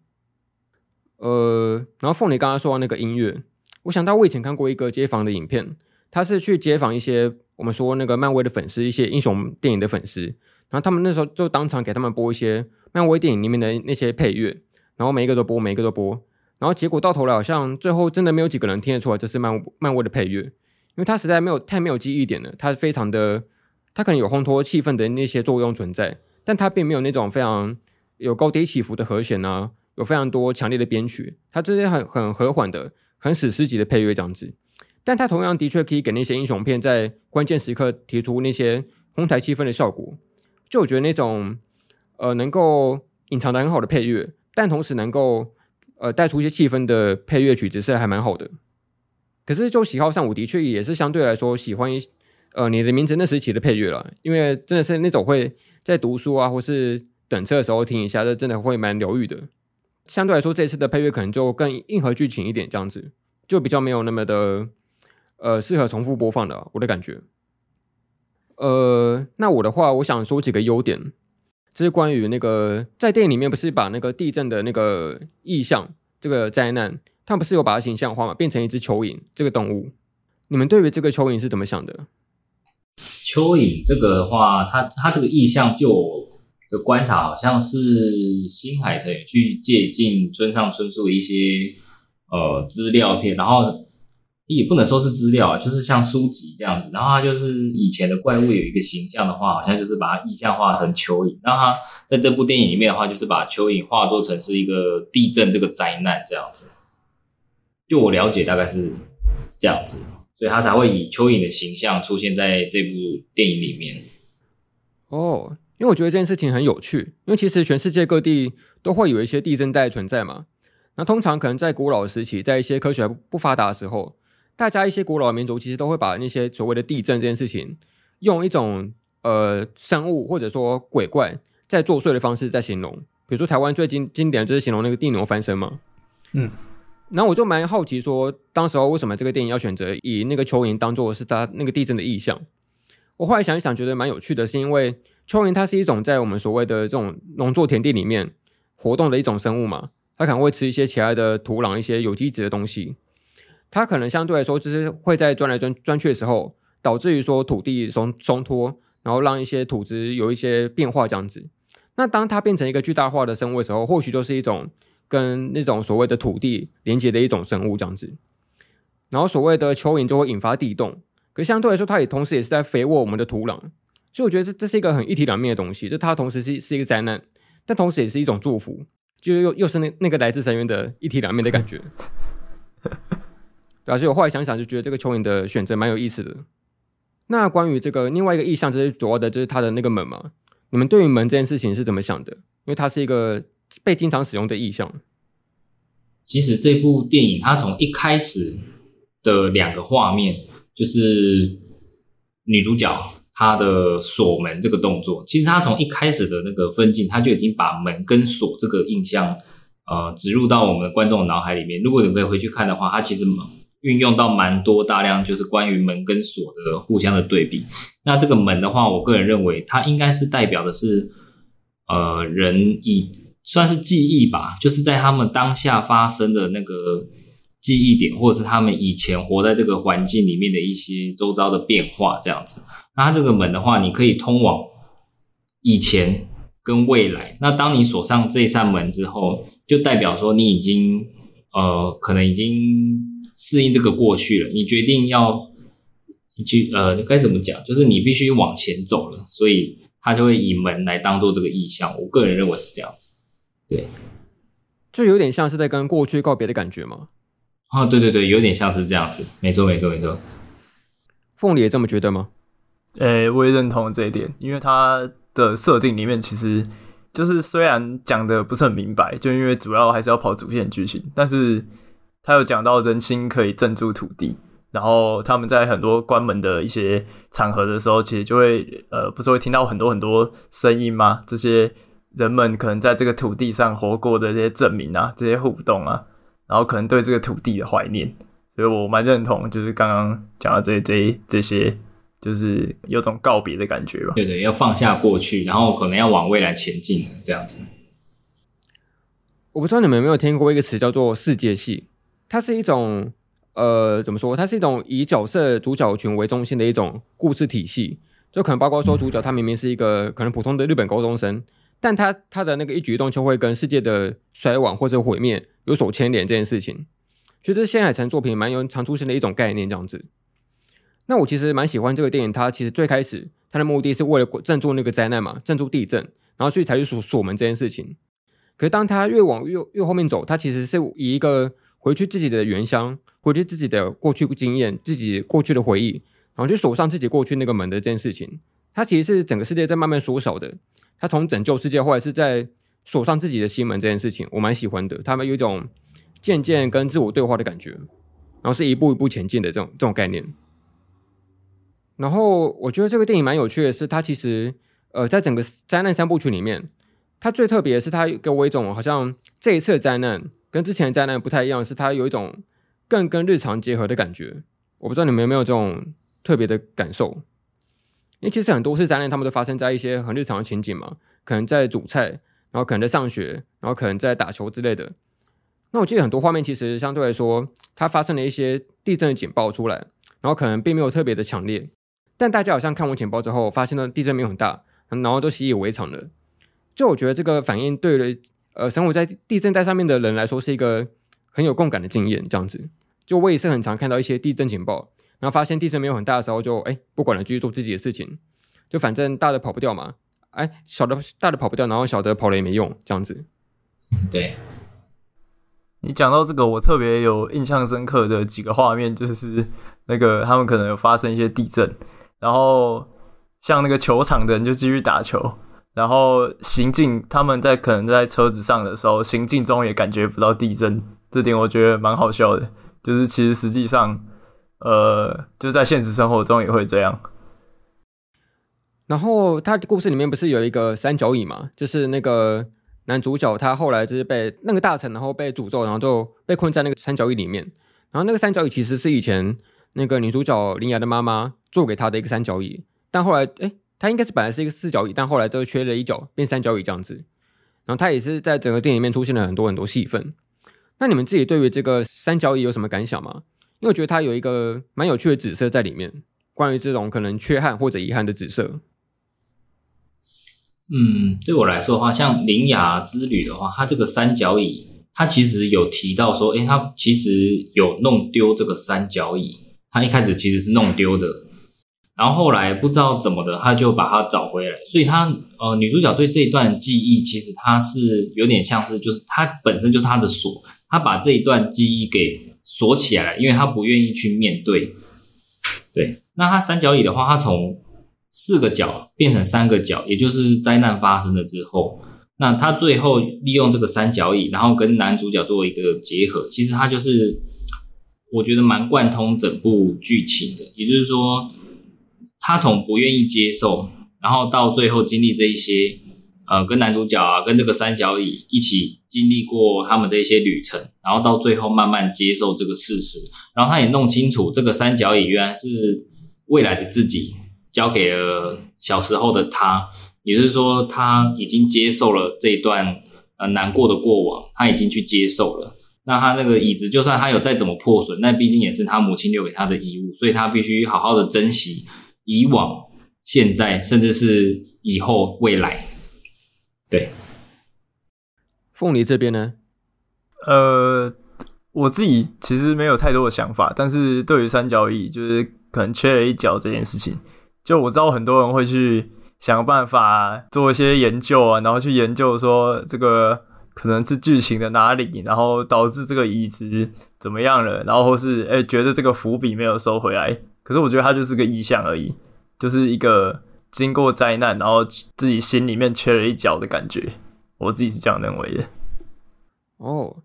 呃，然后凤梨刚刚说到那个音乐，我想到我以前看过一个街访的影片，他是去街访一些我们说那个漫威的粉丝，一些英雄电影的粉丝，然后他们那时候就当场给他们播一些漫威电影里面的那些配乐，然后每一个都播，每一个都播，然后结果到头来好像最后真的没有几个人听得出来这是漫漫威的配乐，因为他实在没有太没有记忆点了，他非常的，它可能有烘托气氛的那些作用存在，但它并没有那种非常。有高低起伏的和弦啊，有非常多强烈的编曲，它这些很很和缓的、很史诗级的配乐这样子。但它同样的确可以给那些英雄片在关键时刻提出那些烘抬气氛的效果。就我觉得那种呃能够隐藏的很好的配乐，但同时能够呃带出一些气氛的配乐曲子是还蛮好的。可是就喜好上，我的确也是相对来说喜欢呃你的名字那时期的配乐了，因为真的是那种会在读书啊或是。等车的时候听一下，这真的会蛮疗愈的。相对来说，这次的配乐可能就更硬核剧情一点，这样子就比较没有那么的呃适合重复播放的，我的感觉。呃，那我的话，我想说几个优点，这是关于那个在电影里面不是把那个地震的那个意象这个灾难，他们不是有把它形象化嘛，变成一只蚯蚓这个动物。你们对于这个蚯蚓是怎么想的？蚯蚓这个的话，它它这个意象就我。的观察好像是新海诚去借鉴村上春树的一些呃资料片，然后也不能说是资料，就是像书籍这样子。然后他就是以前的怪物有一个形象的话，好像就是把它意象化成蚯蚓。然后他在这部电影里面的话，就是把蚯蚓化作成是一个地震这个灾难这样子。就我了解，大概是这样子，所以他才会以蚯蚓的形象出现在这部电影里面。哦。因为我觉得这件事情很有趣，因为其实全世界各地都会有一些地震带存在嘛。那通常可能在古老的时期，在一些科学还不发达的时候，大家一些古老的民族其实都会把那些所谓的地震这件事情，用一种呃生物或者说鬼怪在作祟的方式在形容。比如说台湾最经经典的就是形容那个地牛翻身嘛。嗯，然后我就蛮好奇说，当时候为什么这个电影要选择以那个蚯蚓当做是它那个地震的意象？我后来想一想，觉得蛮有趣的，是因为。蚯蚓它是一种在我们所谓的这种农作田地里面活动的一种生物嘛，它可能会吃一些其他的土壤、一些有机质的东西。它可能相对来说就是会在钻来钻钻去的时候，导致于说土地松松脱，然后让一些土质有一些变化这样子。那当它变成一个巨大化的生物的时候，或许就是一种跟那种所谓的土地连接的一种生物这样子。然后所谓的蚯蚓就会引发地动，可相对来说，它也同时也是在肥沃我们的土壤。所以我觉得这这是一个很一体两面的东西，就它同时是是一个灾难，但同时也是一种祝福，就又又是那那个来自深渊的一体两面的感觉。对啊，所以我后来想想就觉得这个蚯蚓的选择蛮有意思的。那关于这个另外一个意象，就是主要的就是它的那个门嘛。你们对于门这件事情是怎么想的？因为它是一个被经常使用的意象。其实这部电影它从一开始的两个画面，就是女主角。她的锁门这个动作，其实她从一开始的那个分镜，她就已经把门跟锁这个印象，呃，植入到我们的观众脑海里面。如果你可以回去看的话，它其实运用到蛮多大量，就是关于门跟锁的互相的对比。那这个门的话，我个人认为，它应该是代表的是，呃，人以算是记忆吧，就是在他们当下发生的那个记忆点，或者是他们以前活在这个环境里面的一些周遭的变化，这样子。那它这个门的话，你可以通往以前跟未来。那当你锁上这扇门之后，就代表说你已经呃，可能已经适应这个过去了。你决定要去呃，该怎么讲？就是你必须往前走了，所以它就会以门来当做这个意象。我个人认为是这样子。对，就有点像是在跟过去告别的感觉吗？啊，对对对，有点像是这样子，没错没错没错。凤梨也这么觉得吗？诶、欸，我也认同这一点，因为它的设定里面其实就是虽然讲的不是很明白，就因为主要还是要跑主线剧情，但是他有讲到人心可以镇住土地，然后他们在很多关门的一些场合的时候，其实就会呃，不是会听到很多很多声音吗？这些人们可能在这个土地上活过的这些证明啊，这些互动啊，然后可能对这个土地的怀念，所以我蛮认同，就是刚刚讲的这些这些这些。就是有种告别的感觉吧。对对，要放下过去，然后可能要往未来前进，这样子。我不知道你们有没有听过一个词叫做世界系，它是一种呃，怎么说？它是一种以角色主角群为中心的一种故事体系，就可能包括说主角他明明是一个可能普通的日本高中生，但他他的那个一举一动就会跟世界的衰亡或者毁灭有所牵连这件事情。其实新海诚作品蛮有常出现的一种概念，这样子。那我其实蛮喜欢这个电影，它其实最开始它的目的是为了镇住那个灾难嘛，镇住地震，然后所以才去锁锁门这件事情。可是当他越往越越后面走，他其实是以一个回去自己的原乡，回去自己的过去经验，自己过去的回忆，然后去锁上自己过去那个门的这件事情。他其实是整个世界在慢慢缩小的。他从拯救世界，或者是在锁上自己的心门这件事情，我蛮喜欢的。他们有一种渐渐跟自我对话的感觉，然后是一步一步前进的这种这种概念。然后我觉得这个电影蛮有趣的是，它其实呃在整个灾难三部曲里面，它最特别的是它给我一种好像这一次的灾难跟之前的灾难不太一样，是它有一种更跟日常结合的感觉。我不知道你们有没有这种特别的感受？因为其实很多次灾难，他们都发生在一些很日常的情景嘛，可能在煮菜，然后可能在上学，然后可能在打球之类的。那我记得很多画面其实相对来说，它发生了一些地震的警报出来，然后可能并没有特别的强烈。但大家好像看完警报之后，发现了地震没有很大，然后都习以为常了。就我觉得这个反应对了，呃，生活在地震带上面的人来说是一个很有共感的经验。这样子，就我也是很常看到一些地震警报，然后发现地震没有很大的时候就，就哎不管了，继续做自己的事情。就反正大的跑不掉嘛，哎，小的大的跑不掉，然后小的跑了也没用，这样子。对。你讲到这个，我特别有印象深刻的几个画面，就是那个他们可能有发生一些地震。然后像那个球场的人就继续打球，然后行进他们在可能在车子上的时候，行进中也感觉不到地震，这点我觉得蛮好笑的。就是其实实际上，呃，就是在现实生活中也会这样。然后他故事里面不是有一个三角椅嘛？就是那个男主角他后来就是被那个大臣然后被诅咒，然后就被困在那个三角椅里面。然后那个三角椅其实是以前那个女主角铃芽的妈妈。做给他的一个三角椅，但后来，哎，他应该是本来是一个四角椅，但后来都缺了一角，变三角椅这样子。然后他也是在整个电影里面出现了很多很多戏份。那你们自己对于这个三角椅有什么感想吗？因为我觉得它有一个蛮有趣的紫色在里面，关于这种可能缺憾或者遗憾的紫色。嗯，对我来说的话，像铃芽之旅的话，它这个三角椅，它其实有提到说，哎，它其实有弄丢这个三角椅，它一开始其实是弄丢的。然后后来不知道怎么的，他就把它找回来。所以他呃，女主角对这一段记忆，其实她是有点像是，就是她本身就是她的锁，她把这一段记忆给锁起来，因为他不愿意去面对。对，那他三角蚁的话，他从四个角变成三个角，也就是灾难发生了之后，那他最后利用这个三角蚁，然后跟男主角做一个结合。其实他就是我觉得蛮贯通整部剧情的，也就是说。他从不愿意接受，然后到最后经历这一些，呃，跟男主角啊，跟这个三角蚁一起经历过他们的一些旅程，然后到最后慢慢接受这个事实，然后他也弄清楚这个三角蚁原来是未来的自己交给了小时候的他，也就是说他已经接受了这一段呃难过的过往，他已经去接受了。那他那个椅子，就算他有再怎么破损，那毕竟也是他母亲留给他的遗物，所以他必须好好的珍惜。以往、现在，甚至是以后、未来，对。凤梨这边呢？呃，我自己其实没有太多的想法，但是对于三角椅，就是可能缺了一角这件事情，就我知道很多人会去想办法做一些研究啊，然后去研究说这个可能是剧情的哪里，然后导致这个椅子怎么样了，然后或是哎、欸、觉得这个伏笔没有收回来。可是我觉得它就是个意象而已，就是一个经过灾难，然后自己心里面缺了一角的感觉。我自己是这样认为的。哦，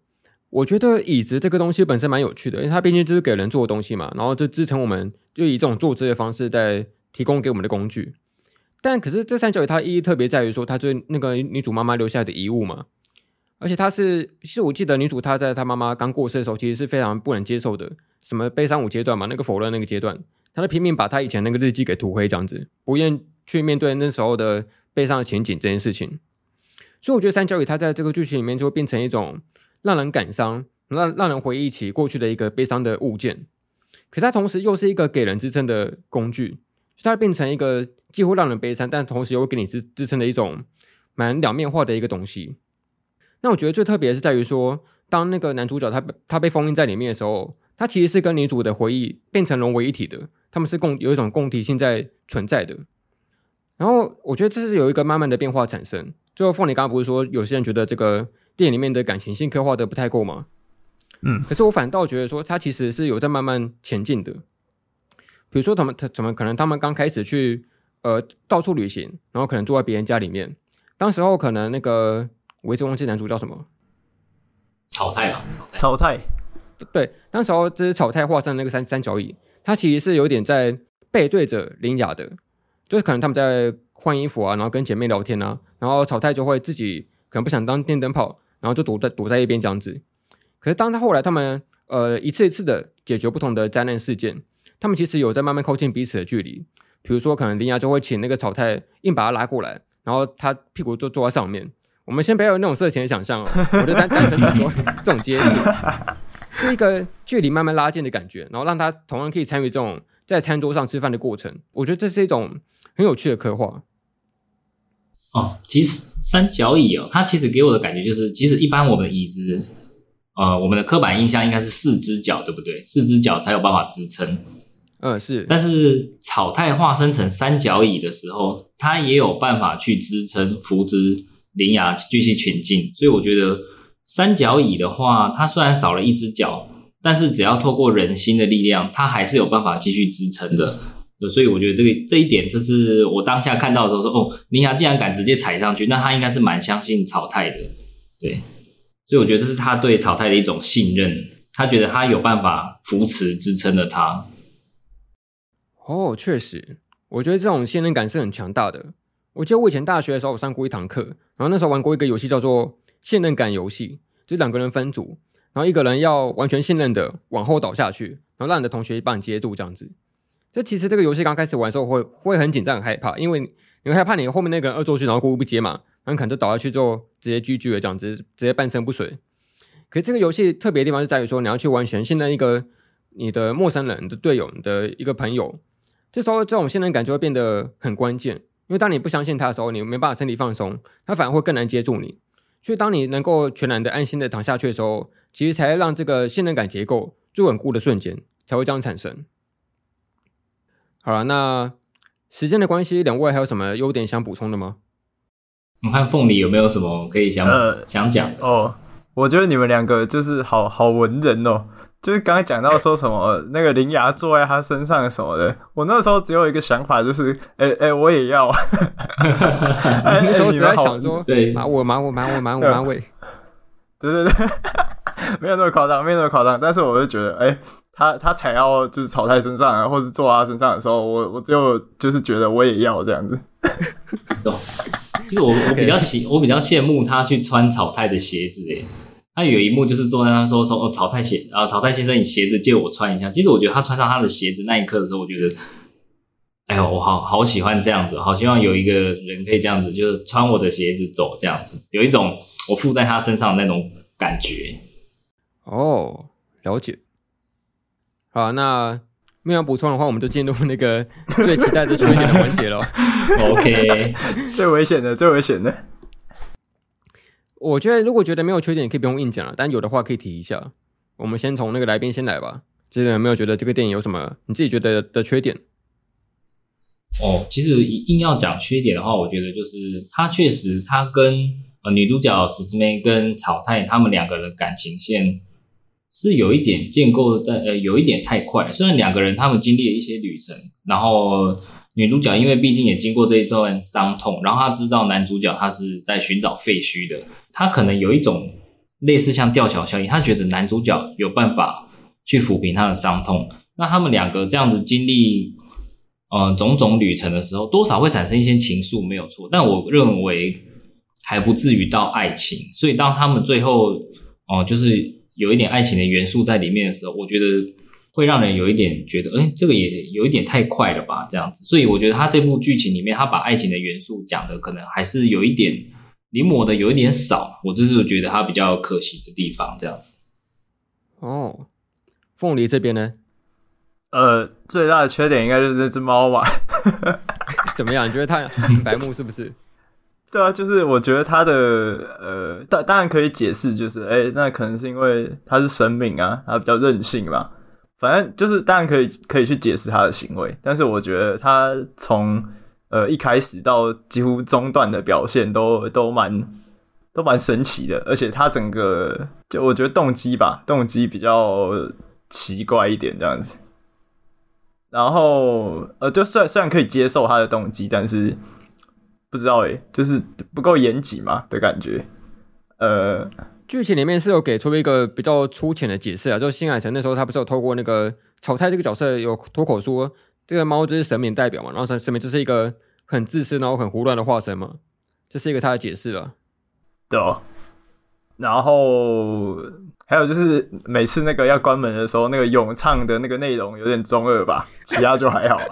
我觉得椅子这个东西本身蛮有趣的，因为它毕竟就是给人坐的东西嘛，然后就支撑我们，就以这种坐姿的方式在提供给我们的工具。但可是这三角椅它意义特别在于说，它就是那个女主妈妈留下的遗物嘛，而且它是，其实我记得女主她在她妈妈刚过世的时候，其实是非常不能接受的，什么悲伤五阶段嘛，那个否认那个阶段，她就拼命把她以前那个日记给涂黑，这样子，不愿去面对那时候的悲伤的情景这件事情。所以我觉得三角椅它在这个剧情里面就会变成一种让人感伤、让让人回忆起过去的一个悲伤的物件，可它同时又是一个给人支撑的工具，所以它变成一个几乎让人悲伤，但同时又会给你支支撑的一种蛮两面化的一个东西。那我觉得最特别的是在于说，当那个男主角他他被封印在里面的时候，他其实是跟女主的回忆变成融为一体的，他们是共有一种共体性在存在的。然后我觉得这是有一个慢慢的变化产生。最后，凤梨刚刚不是说有些人觉得这个电影里面的感情性刻画的不太够吗？嗯，可是我反倒觉得说，他其实是有在慢慢前进的。比如说，他们他怎么可能？他们刚开始去呃到处旅行，然后可能住在别人家里面。当时候可能那个我一直忘记男主叫什么，炒菜吧，炒菜，炒菜。对，当时候这是炒菜画上那个三三角椅，他其实是有点在背对着林雅的，就是可能他们在。换衣服啊，然后跟姐妹聊天啊，然后草太就会自己可能不想当电灯泡，然后就躲在躲在一边这样子。可是当他后来他们呃一次一次的解决不同的灾难事件，他们其实有在慢慢靠近彼此的距离。比如说，可能林芽就会请那个草太硬把他拉过来，然后他屁股就坐在上面。我们先不要有那种色情的想象哦，我就单单纯的说这种接力 是一个距离慢慢拉近的感觉，然后让他同样可以参与这种在餐桌上吃饭的过程。我觉得这是一种很有趣的刻画。哦，其实三角椅哦，它其实给我的感觉就是，其实一般我们的椅子，呃，我们的刻板印象应该是四只脚，对不对？四只脚才有办法支撑。嗯，是。但是草太化身成三角椅的时候，它也有办法去支撑、扶植铃芽继续前进。所以我觉得三角椅的话，它虽然少了一只脚，但是只要透过人心的力量，它还是有办法继续支撑的。所以我觉得这个这一点，就是我当下看到的时候说，哦，铃芽竟然敢直接踩上去，那他应该是蛮相信草太的，对。所以我觉得这是他对草太的一种信任，他觉得他有办法扶持支撑了他。哦，确实，我觉得这种信任感是很强大的。我记得我以前大学的时候，我上过一堂课，然后那时候玩过一个游戏叫做信任感游戏，就两个人分组，然后一个人要完全信任的往后倒下去，然后让你的同学帮你接住，这样子。这其实这个游戏刚开始玩的时候会会很紧张很害怕，因为你会害怕你后面那个人恶作剧，然后过不接嘛，然后可能就倒下去之后直接 GG 了这样子，直接半身不遂。可是这个游戏特别的地方是在于说，你要去完全信任一个你的陌生人、的队友、你的一个朋友，这时候这种信任感就会变得很关键，因为当你不相信他的时候，你没办法身体放松，他反而会更难接住你。所以当你能够全然的安心的躺下去的时候，其实才让这个信任感结构最稳固的瞬间才会这样产生。好了，那时间的关系，两位还有什么优点想补充的吗？我看凤梨有没有什么可以想、呃、想讲哦？我觉得你们两个就是好好文人哦，就是刚才讲到说什么那个铃芽坐在他身上什么的，我那时候只有一个想法，就是哎哎、欸欸，我也要。那时候只在想说，对，马我马我马我马我马尾，对对对，没有那么夸张，没有那么夸张，但是我就觉得，哎、他他踩到就是草太身上啊，或是坐他身上的时候，我我就就是觉得我也要这样子。其实我我比较喜我比较羡慕他去穿草太的鞋子诶。他有一幕就是坐在他说说哦草太鞋啊草太先生你鞋子借我穿一下。其实我觉得他穿上他的鞋子那一刻的时候，我觉得哎呦我好好喜欢这样子，好希望有一个人可以这样子，就是穿我的鞋子走这样子，有一种我附在他身上那种感觉。哦，了解。好，那没有补充的话，我们就进入那个 最期待的缺点的环节了。OK，最危险的，最危险的。我觉得如果觉得没有缺点，可以不用硬讲了，但有的话可以提一下。我们先从那个来宾先来吧。这个有没有觉得这个电影有什么你自己觉得的缺点？哦，其实硬要讲缺点的话，我觉得就是它确实它跟呃女主角史诗妹跟草太他们两个人感情线是有一点建构在呃有一点太快。虽然两个人他们经历了一些旅程，然后女主角因为毕竟也经过这一段伤痛，然后她知道男主角他是在寻找废墟的，她可能有一种类似像吊桥效应，她觉得男主角有办法去抚平他的伤痛。那他们两个这样子经历。呃，种种旅程的时候，多少会产生一些情愫，没有错。但我认为还不至于到爱情。所以当他们最后哦、就是有一点爱情的元素在里面的时候，我觉得会让人有一点觉得，哎，这个也有一点太快了吧，这样子。所以我觉得他这部剧情里面，他把爱情的元素讲的可能还是有一点临摹的有一点少。我就是觉得他比较可惜的地方，这样子。哦，凤梨这边呢？呃，最大的缺点应该就是那只猫吧？怎么样？你觉得它很白目是不是？对啊，就是我觉得他的呃，当当然可以解释，就是哎、那可能是因为他是生命啊，他比较任性嘛。反正就是当然可以可以去解释他的行为，但是我觉得他从呃一开始到几乎中断的表现都都蛮都蛮神奇的，而且他整个就我觉得动机吧，动机比较奇怪一点这样子。然后，呃，就算虽然可以接受他的动机，但是不知道诶，就是不够严谨嘛的感觉。呃，剧情里面是有给出一个比较粗浅的解释啊，就新海诚那时候他不是有透过那个炒菜这个角色有脱口说，这个猫就是神明代表嘛，然后神神明就是一个很自私然后很胡乱的化身嘛，这是一个他的解释了。对哦，然后。还有就是每次那个要关门的时候，那个咏唱的那个内容有点中二吧，其他就还好。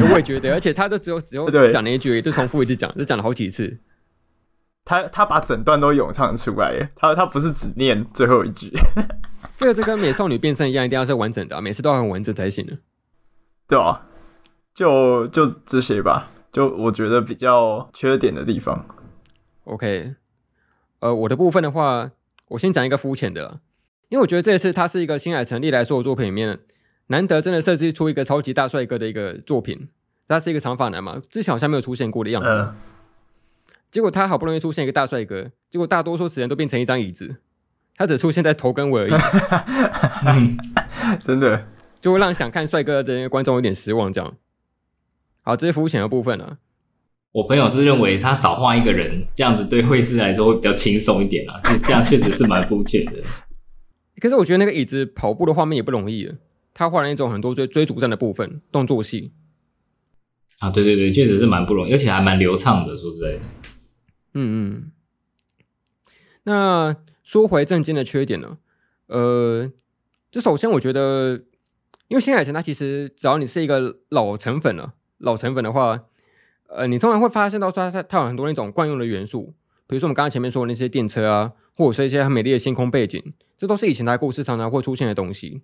我也觉得，而且他都只有只有讲了一句，就重复一直讲，就讲了好几次。他他把整段都咏唱出来，他他不是只念最后一句。这个就跟美少女变身一样，一定要是完整的，每次都要很完整才行的。对啊，就就这些吧，就我觉得比较缺点的地方。OK。呃，我的部分的话，我先讲一个肤浅的，因为我觉得这一次它是一个新海诚历来所有作品里面难得真的设计出一个超级大帅哥的一个作品。他是一个长发男嘛，之前好像没有出现过的样子。呃、结果他好不容易出现一个大帅哥，结果大多数时间都变成一张椅子，他只出现在头跟尾而已。嗯、真的就会让想看帅哥的那个观众有点失望。这样，好，这是肤浅的部分了。我朋友是认为他少画一个人，这样子对绘师来说会比较轻松一点啊，这这样，确实是蛮肤浅的。可是我觉得那个椅子跑步的画面也不容易，他画了一种很多追追逐战的部分，动作戏。啊，对对对，确实是蛮不容易，而且还蛮流畅的。说实在的，嗯嗯。那说回正经的缺点呢？呃，就首先我觉得，因为新海诚他其实只要你是一个老成粉了，老成粉的话。呃，你通常会发现到说它它有很多那种惯用的元素，比如说我们刚刚前面说的那些电车啊，或者是一些很美丽的星空背景，这都是以前的故事常常会出现的东西。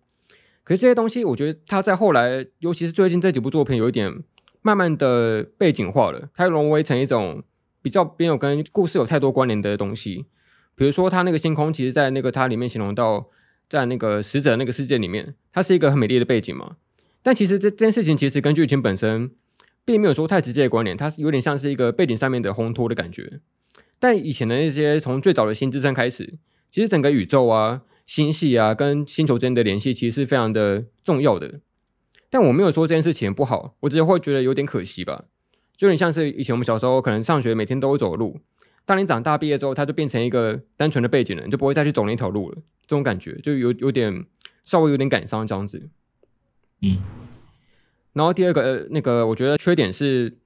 可是这些东西，我觉得它在后来，尤其是最近这几部作品，有一点慢慢的背景化了，它融为成一种比较没有跟故事有太多关联的东西。比如说，它那个星空，其实在那个它里面形容到，在那个死者那个世界里面，它是一个很美丽的背景嘛。但其实这这件事情，其实跟剧情本身。并没有说太直接的关联，它是有点像是一个背景上面的烘托的感觉。但以前的那些从最早的新之声开始，其实整个宇宙啊、星系啊跟星球之间的联系，其实是非常的重要的。但我没有说这件事情不好，我只是会觉得有点可惜吧。就有点像是以前我们小时候可能上学每天都会走路，当你长大毕业之后，它就变成一个单纯的背景了，你就不会再去走那条路了。这种感觉就有有点稍微有点感伤这样子。嗯。然后第二个，呃，那个我觉得缺点是，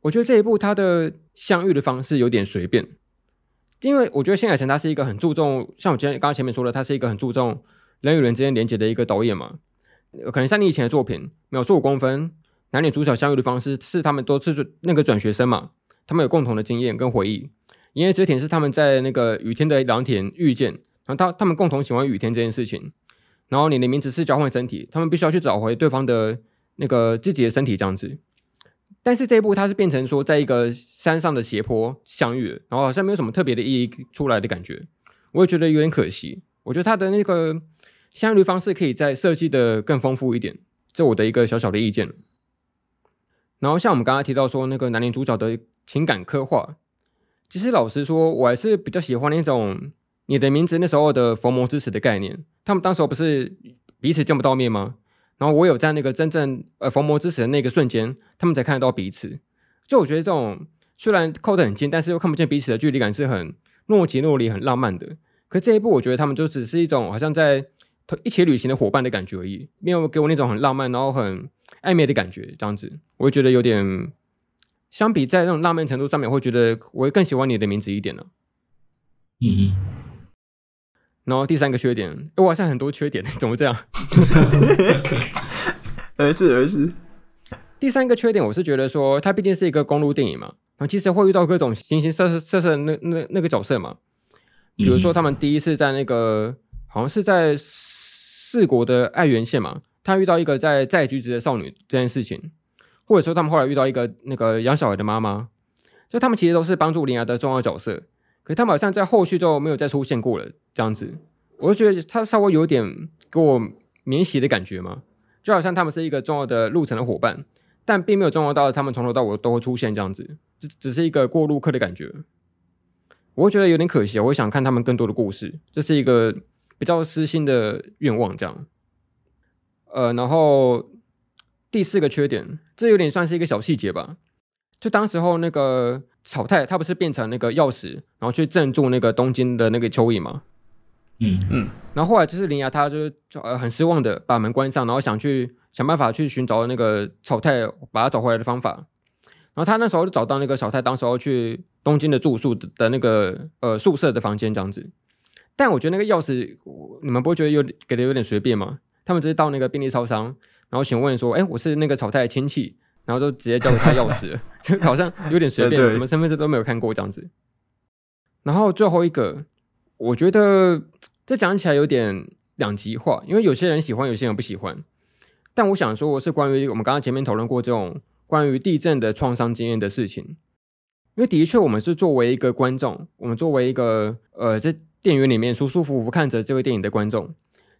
我觉得这一部它的相遇的方式有点随便，因为我觉得新海诚他是一个很注重，像我今天刚刚前面说的，他是一个很注重人与人之间连接的一个导演嘛。可能像你以前的作品《秒速五公分》，男女主角相遇的方式是他们都是那个转学生嘛，他们有共同的经验跟回忆。《因为之田》是他们在那个雨天的良田遇见，然后他他们共同喜欢雨天这件事情。然后你的名字是交换身体，他们必须要去找回对方的。那个自己的身体这样子，但是这一部它是变成说，在一个山上的斜坡相遇，然后好像没有什么特别的意义出来的感觉，我也觉得有点可惜。我觉得它的那个相遇方式可以再设计的更丰富一点，这我的一个小小的意见。然后像我们刚刚提到说，那个男女主角的情感刻画，其实老实说，我还是比较喜欢那种你的名字那时候的逢魔之时的概念。他们当时候不是彼此见不到面吗？然后我有在那个真正呃逢魔之时的那个瞬间，他们才看得到彼此。就我觉得这种虽然靠得很近，但是又看不见彼此的距离感是很若即若离、很浪漫的。可这一部，我觉得他们就只是一种好像在一起旅行的伙伴的感觉而已，没有给我那种很浪漫，然后很暧昧的感觉。这样子，我会觉得有点相比在那种浪漫程度上面，我会觉得我会更喜欢你的名字一点呢。嗯。然后第三个缺点，我好像很多缺点，怎么这样？而是而是。第三个缺点，我是觉得说，它毕竟是一个公路电影嘛，然后其实会遇到各种形形色色色色的那那那个角色嘛。比如说，他们第一次在那个、嗯、好像是在四国的爱媛县嘛，他遇到一个在在居职的少女这件事情，或者说他们后来遇到一个那个养小孩的妈妈，就他们其实都是帮助林芽的重要角色，可是他们好像在后续就没有再出现过了，这样子，我就觉得他稍微有点给我免洗的感觉嘛，就好像他们是一个重要的路程的伙伴，但并没有重要到他们从头到尾都会出现这样子，只只是一个过路客的感觉。我会觉得有点可惜，我会想看他们更多的故事，这是一个比较私心的愿望，这样。呃，然后第四个缺点，这有点算是一个小细节吧。就当时候那个草太，他不是变成那个钥匙，然后去镇住那个东京的那个蚯蚓吗？嗯嗯。然后后来就是林芽，他就是呃很失望的把门关上，然后想去想办法去寻找那个草太把他找回来的方法。然后他那时候就找到那个小太，当时候去东京的住宿的那个呃宿舍的房间这样子。但我觉得那个钥匙，你们不会觉得有给的有点随便吗？他们直接到那个便利超商，然后询问说：“哎，我是那个草太的亲戚。”然后就直接交给他钥匙，就好像有点随便，什么身份证都没有看过这样子。然后最后一个，我觉得这讲起来有点两极化，因为有些人喜欢，有些人不喜欢。但我想说，的是关于我们刚刚前面讨论过这种。关于地震的创伤经验的事情，因为的确，我们是作为一个观众，我们作为一个呃，在电影院里面舒舒服服看着这个电影的观众，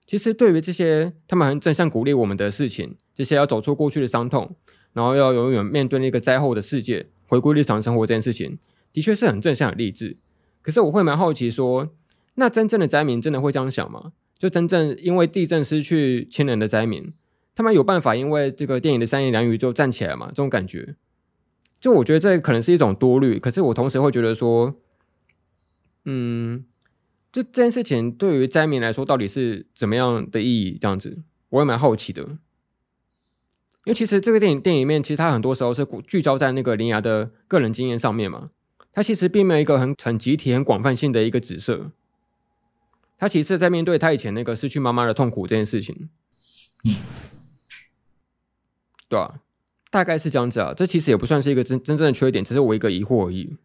其实对于这些他们很正向鼓励我们的事情，这些要走出过去的伤痛，然后要永远面对那个灾后的世界，回归日常生活这件事情，的确是很正向、很励志。可是我会蛮好奇说，那真正的灾民真的会这样想吗？就真正因为地震失去亲人的灾民？他们有办法，因为这个电影的三言两语就站起来嘛？这种感觉，就我觉得这可能是一种多虑。可是我同时会觉得说，嗯，就这件事情对于灾民来说到底是怎么样的意义？这样子，我也蛮好奇的。因为其实这个电影电影里面，其实它很多时候是聚焦在那个铃芽的个人经验上面嘛。它其实并没有一个很很集体、很广泛性的一个指涉。他其实在面对他以前那个失去妈妈的痛苦这件事情。对啊，大概是这样子啊。这其实也不算是一个真真正的缺点，只是我一个疑惑而已。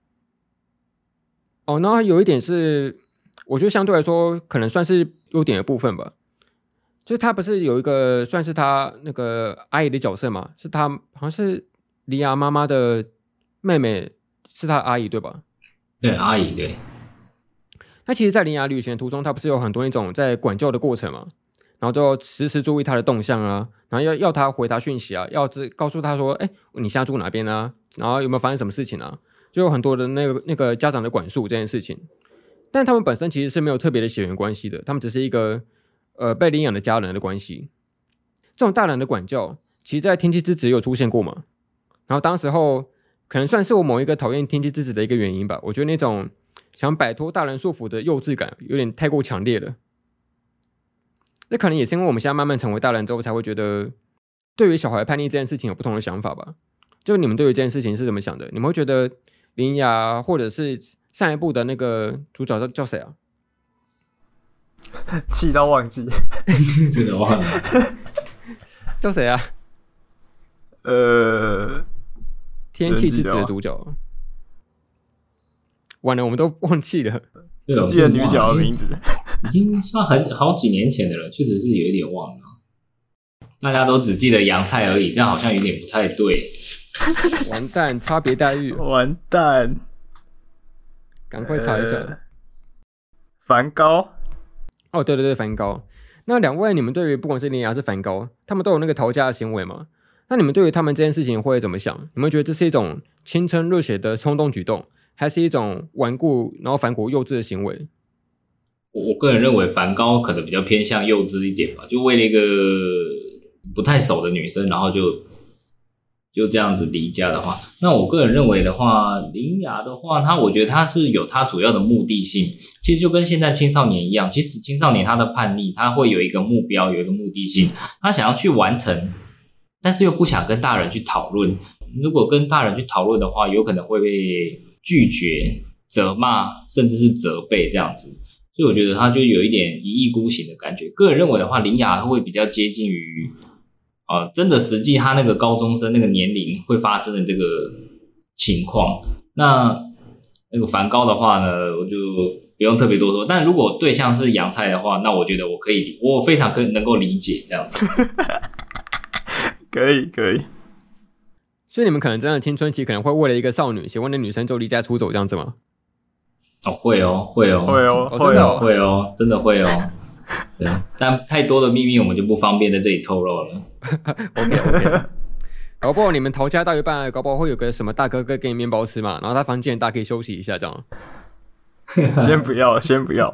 哦，那有一点是，我觉得相对来说可能算是优点的部分吧。就是他不是有一个算是他那个阿姨的角色嘛？是他好像是铃芽妈妈的妹妹，是他阿姨对吧？对，阿姨对。那其实，在铃芽旅行途中，他不是有很多那种在管教的过程吗？然后就时时注意他的动向啊，然后要要他回答讯息啊，要知告诉他说，哎，你现在住哪边啊？然后有没有发生什么事情啊？就有很多的那个那个家长的管束这件事情，但他们本身其实是没有特别的血缘关系的，他们只是一个呃被领养的家人的关系。这种大人的管教，其实在《天气之子》有出现过嘛？然后当时候可能算是我某一个讨厌《天气之子》的一个原因吧。我觉得那种想摆脱大人束缚的幼稚感有点太过强烈了。那可能也是因为我们现在慢慢成为大人之后，才会觉得对于小孩叛逆这件事情有不同的想法吧？就你们对于这件事情是怎么想的？你们会觉得铃芽或者是上一部的那个主角叫叫谁啊？气到忘记，真的忘了 叫谁啊？呃，天气之子的主角，完了，我们都忘记了，只记得女角的名字。已经算很好几年前的了，确实是有一点忘了。大家都只记得洋菜而已，这样好像有点不太对。完蛋，差别待遇。完蛋，赶快查一下。梵高。哦，对对对，梵高。那两位，你们对于不管是铃芽还是梵高，他们都有那个逃家的行为吗？那你们对于他们这件事情会怎么想？你们觉得这是一种青春热血的冲动举动，还是一种顽固然后反骨幼稚的行为？我我个人认为梵高可能比较偏向幼稚一点吧，就为了一个不太熟的女生，然后就就这样子离家的话，那我个人认为的话，林雅的话，她我觉得她是有她主要的目的性，其实就跟现在青少年一样，其实青少年他的叛逆，他会有一个目标，有一个目的性，他想要去完成，但是又不想跟大人去讨论。如果跟大人去讨论的话，有可能会被。拒绝、责骂，甚至是责备这样子，所以我觉得他就有一点一意孤行的感觉。个人认为的话，林雅会比较接近于，呃，真的实际他那个高中生那个年龄会发生的这个情况。那那个梵高的话呢，我就不用特别多说。但如果对象是杨菜的话，那我觉得我可以，我非常可能够理解这样子。可以，可以。所以你们可能真的青春期可能会为了一个少女喜欢的女生就离家出走这样子吗？哦，会哦，会哦，会哦，哦真的哦会哦，真的会哦。对，但太多的秘密我们就不方便在这里透露了。OK OK。搞不好你们逃家到一半，搞不好会有个什么大哥哥给你面包吃嘛，然后他房间大家可以休息一下这样。先不要，先不要。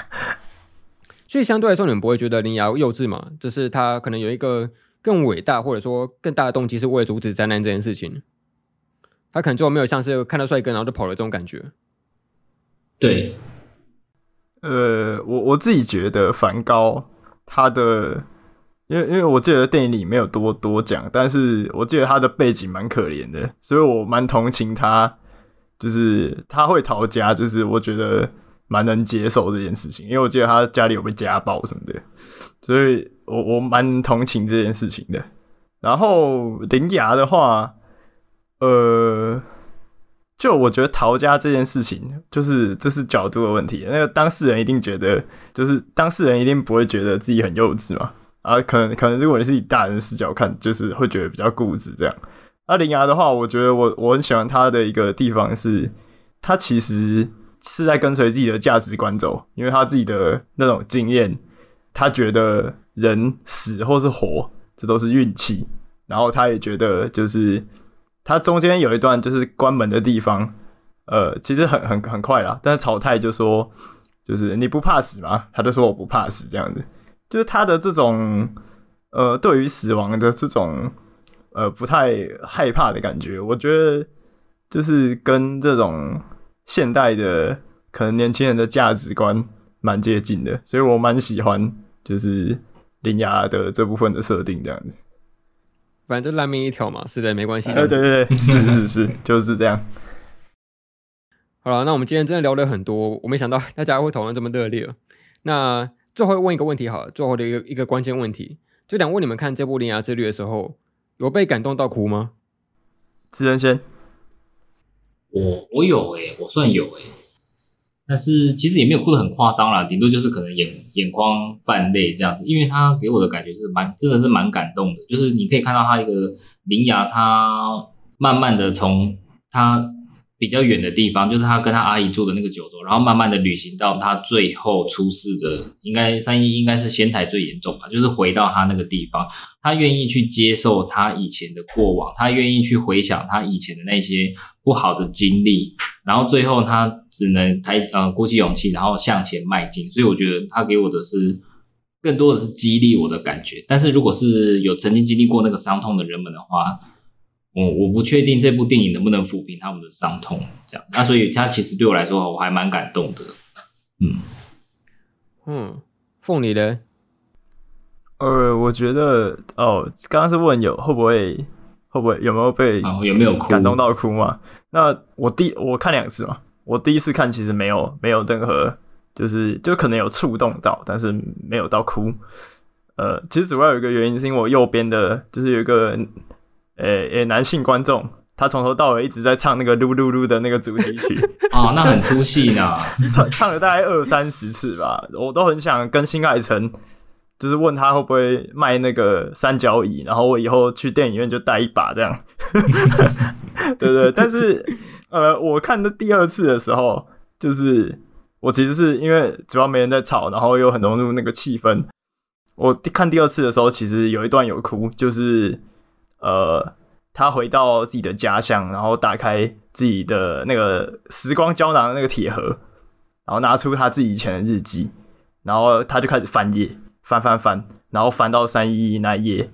所以相对来说，你们不会觉得铃芽幼稚嘛？就是他可能有一个。更伟大，或者说更大的动机，是为了阻止灾难这件事情。他可能就没有像是看到帅哥然后就跑了这种感觉。对，呃，我我自己觉得梵高他的，因为因为我记得电影里没有多多讲，但是我记得他的背景蛮可怜的，所以我蛮同情他，就是他会逃家，就是我觉得蛮能接受这件事情，因为我记得他家里有被家暴什么的。所以我我蛮同情这件事情的。然后铃芽的话，呃，就我觉得逃家这件事情，就是这是角度的问题。那个当事人一定觉得，就是当事人一定不会觉得自己很幼稚嘛。啊，可能可能如果你是以大人视角看，就是会觉得比较固执这样。那铃芽的话，我觉得我我很喜欢他的一个地方是，他其实是在跟随自己的价值观走，因为他自己的那种经验。他觉得人死或是活，这都是运气。然后他也觉得，就是他中间有一段就是关门的地方，呃，其实很很很快啦。但是草太就说，就是你不怕死吗？他就说我不怕死，这样子。就是他的这种，呃，对于死亡的这种，呃，不太害怕的感觉，我觉得就是跟这种现代的可能年轻人的价值观蛮接近的，所以我蛮喜欢。就是铃芽的这部分的设定这样子，反正就烂命一条嘛，是的，没关系。对对对，是是是，就是这样。好了，那我们今天真的聊了很多，我没想到大家会讨论这么热烈。那最后问一个问题好了，最后的一个一个关键问题，就想问你们看这部《铃芽之旅》的时候，有被感动到哭吗？智仁先，我我有诶、欸，我算有诶、欸。但是其实也没有哭得很夸张啦，顶多就是可能眼眼眶泛泪这样子，因为他给我的感觉是蛮真的是蛮感动的，就是你可以看到他一个灵芽，他慢慢的从他比较远的地方，就是他跟他阿姨住的那个九州，然后慢慢的旅行到他最后出事的，应该三一应该是仙台最严重吧，就是回到他那个地方，他愿意去接受他以前的过往，他愿意去回想他以前的那些。不好的经历，然后最后他只能抬呃鼓起勇气，然后向前迈进。所以我觉得他给我的是更多的是激励我的感觉。但是如果是有曾经经历过那个伤痛的人们的话，我我不确定这部电影能不能抚平他们的伤痛。这样，那所以他其实对我来说，我还蛮感动的。嗯嗯，凤梨呢？呃，我觉得哦，刚刚是问有会不会。会不会有没有被有没有感动到哭嘛？那我第我看两次嘛，我第一次看其实没有没有任何，就是就可能有触动到，但是没有到哭。呃，其实主要有一个原因是因为我右边的，就是有一个呃呃男性观众，他从头到尾一直在唱那个噜噜噜的那个主题曲啊，那很出戏呢，唱唱了大概二三十次吧，我都很想跟新海诚。就是问他会不会卖那个三角椅，然后我以后去电影院就带一把这样，对，对对。但是呃，我看的第二次的时候，就是我其实是因为主要没人在吵，然后又很融入那个气氛。我看第二次的时候，其实有一段有哭，就是呃。他回到自己的家乡，然后打开自己的那个时光胶囊的那个铁盒，然后拿出他自己以前的日记，然后他就开始翻页，翻翻翻，然后翻到三一一那页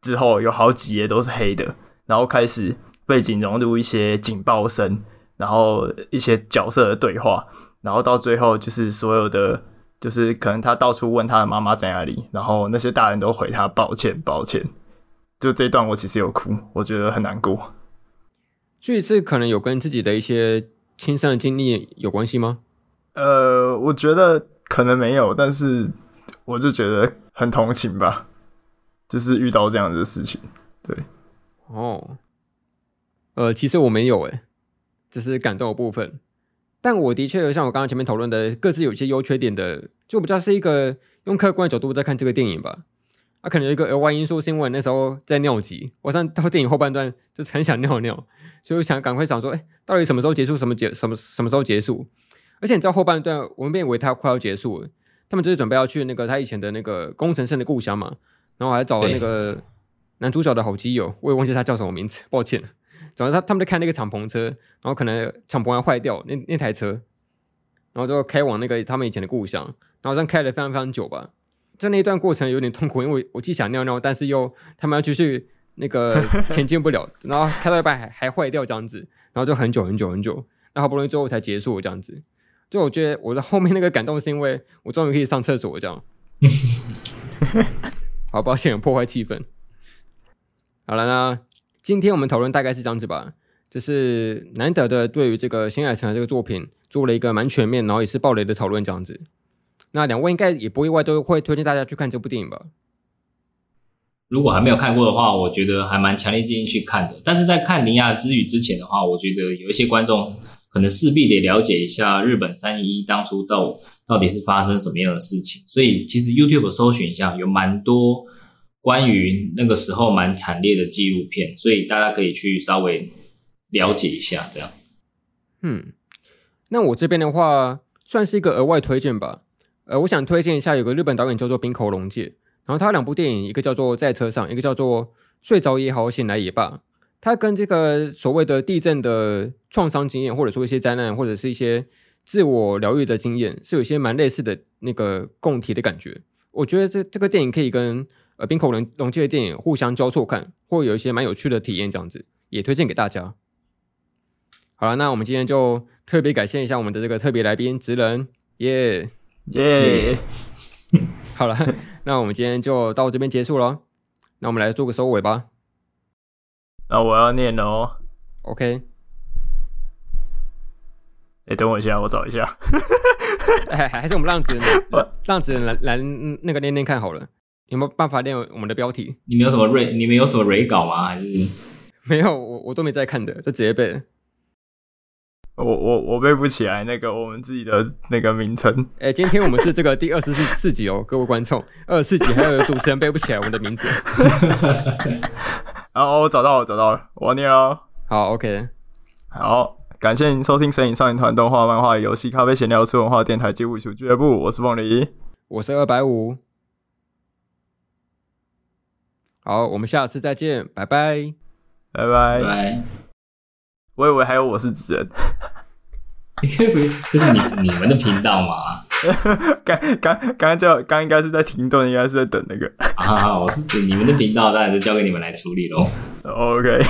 之后，有好几页都是黑的，然后开始背景融入一些警报声，然后一些角色的对话，然后到最后就是所有的，就是可能他到处问他的妈妈在哪里，然后那些大人都回他抱歉，抱歉。就这段我其实有哭，我觉得很难过。所以是可能有跟自己的一些亲身的经历有关系吗？呃，我觉得可能没有，但是我就觉得很同情吧，就是遇到这样子的事情。对，哦，呃，其实我没有诶，就是感动的部分，但我的确有像我刚刚前面讨论的，各自有一些优缺点的，就比较是一个用客观的角度在看这个电影吧。他、啊、可能有一个额外因素，是因为那时候在尿急，我上到电影后半段就是很想尿尿，所以我想赶快想说，哎、欸，到底什么时候结束？什么结？什么什么时候结束？而且你知道后半段，我们便以为他快要结束了，他们就是准备要去那个他以前的那个工程师的故乡嘛，然后还找了那个男主角的好基友，我也忘记他叫什么名字，抱歉。总之他他们在看那个敞篷车，然后可能敞篷还坏掉，那那台车，然后就开往那个他们以前的故乡，然后这样开了非常非常久吧。就那一段过程有点痛苦，因为我既想尿尿，但是又他们要继续那个 前进不了，然后开到一半还还坏掉这样子，然后就很久很久很久，那好不容易最后才结束这样子。就我觉得我的后面那个感动是因为我终于可以上厕所这样。好抱歉，破坏气氛。好了，那今天我们讨论大概是这样子吧，就是难得的对于这个新海诚的这个作品做了一个蛮全面，然后也是暴雷的讨论这样子。那两位应该也不意外，都会推荐大家去看这部电影吧？如果还没有看过的话，我觉得还蛮强烈建议去看的。但是在看《铃芽之旅》之前的话，我觉得有一些观众可能势必得了解一下日本三一一当初到到底是发生什么样的事情。所以其实 YouTube 搜寻一下，有蛮多关于那个时候蛮惨烈的纪录片，所以大家可以去稍微了解一下。这样，嗯，那我这边的话算是一个额外推荐吧。呃，我想推荐一下，有个日本导演叫做滨口龙介，然后他两部电影，一个叫做《在车上》，一个叫做《睡着也好，醒来也罢》。他跟这个所谓的地震的创伤经验，或者说一些灾难，或者是一些自我疗愈的经验，是有一些蛮类似的那个共体的感觉。我觉得这这个电影可以跟呃滨口龙龙介的电影互相交错看，会有一些蛮有趣的体验，这样子也推荐给大家。好了，那我们今天就特别感谢一下我们的这个特别来宾职人，耶、耶、好了，那我们今天就到这边结束了。那我们来做个收尾吧。那我要念了哦。OK。哎、欸，等我一下，我找一下。还还是我们浪子人让职人来来那个念念看好了。有没有办法念我们的标题？你们有什么瑞？你们有什么瑞稿吗？还是没有？我我都没在看的，就直接背了。我我我背不起来那个我们自己的那个名称。哎、欸，今天我们是这个第二十四集哦，各位观众，二十四集还有主持人背不起来我们的名字。然后我找到了，找到了，我念哦。好，OK，好，感谢您收听《神影少年团》动画、漫画、游戏、咖啡、闲聊、吃文化电台及武术俱乐部。我是凤梨，我是二百五。好，我们下次再见，拜拜，拜拜。拜我以为还有我是纸人，这是你你们的频道吗？刚刚刚刚叫刚应该是在停顿，应该是在等那个啊，我是指你们的频道，当然是交给你们来处理喽。OK。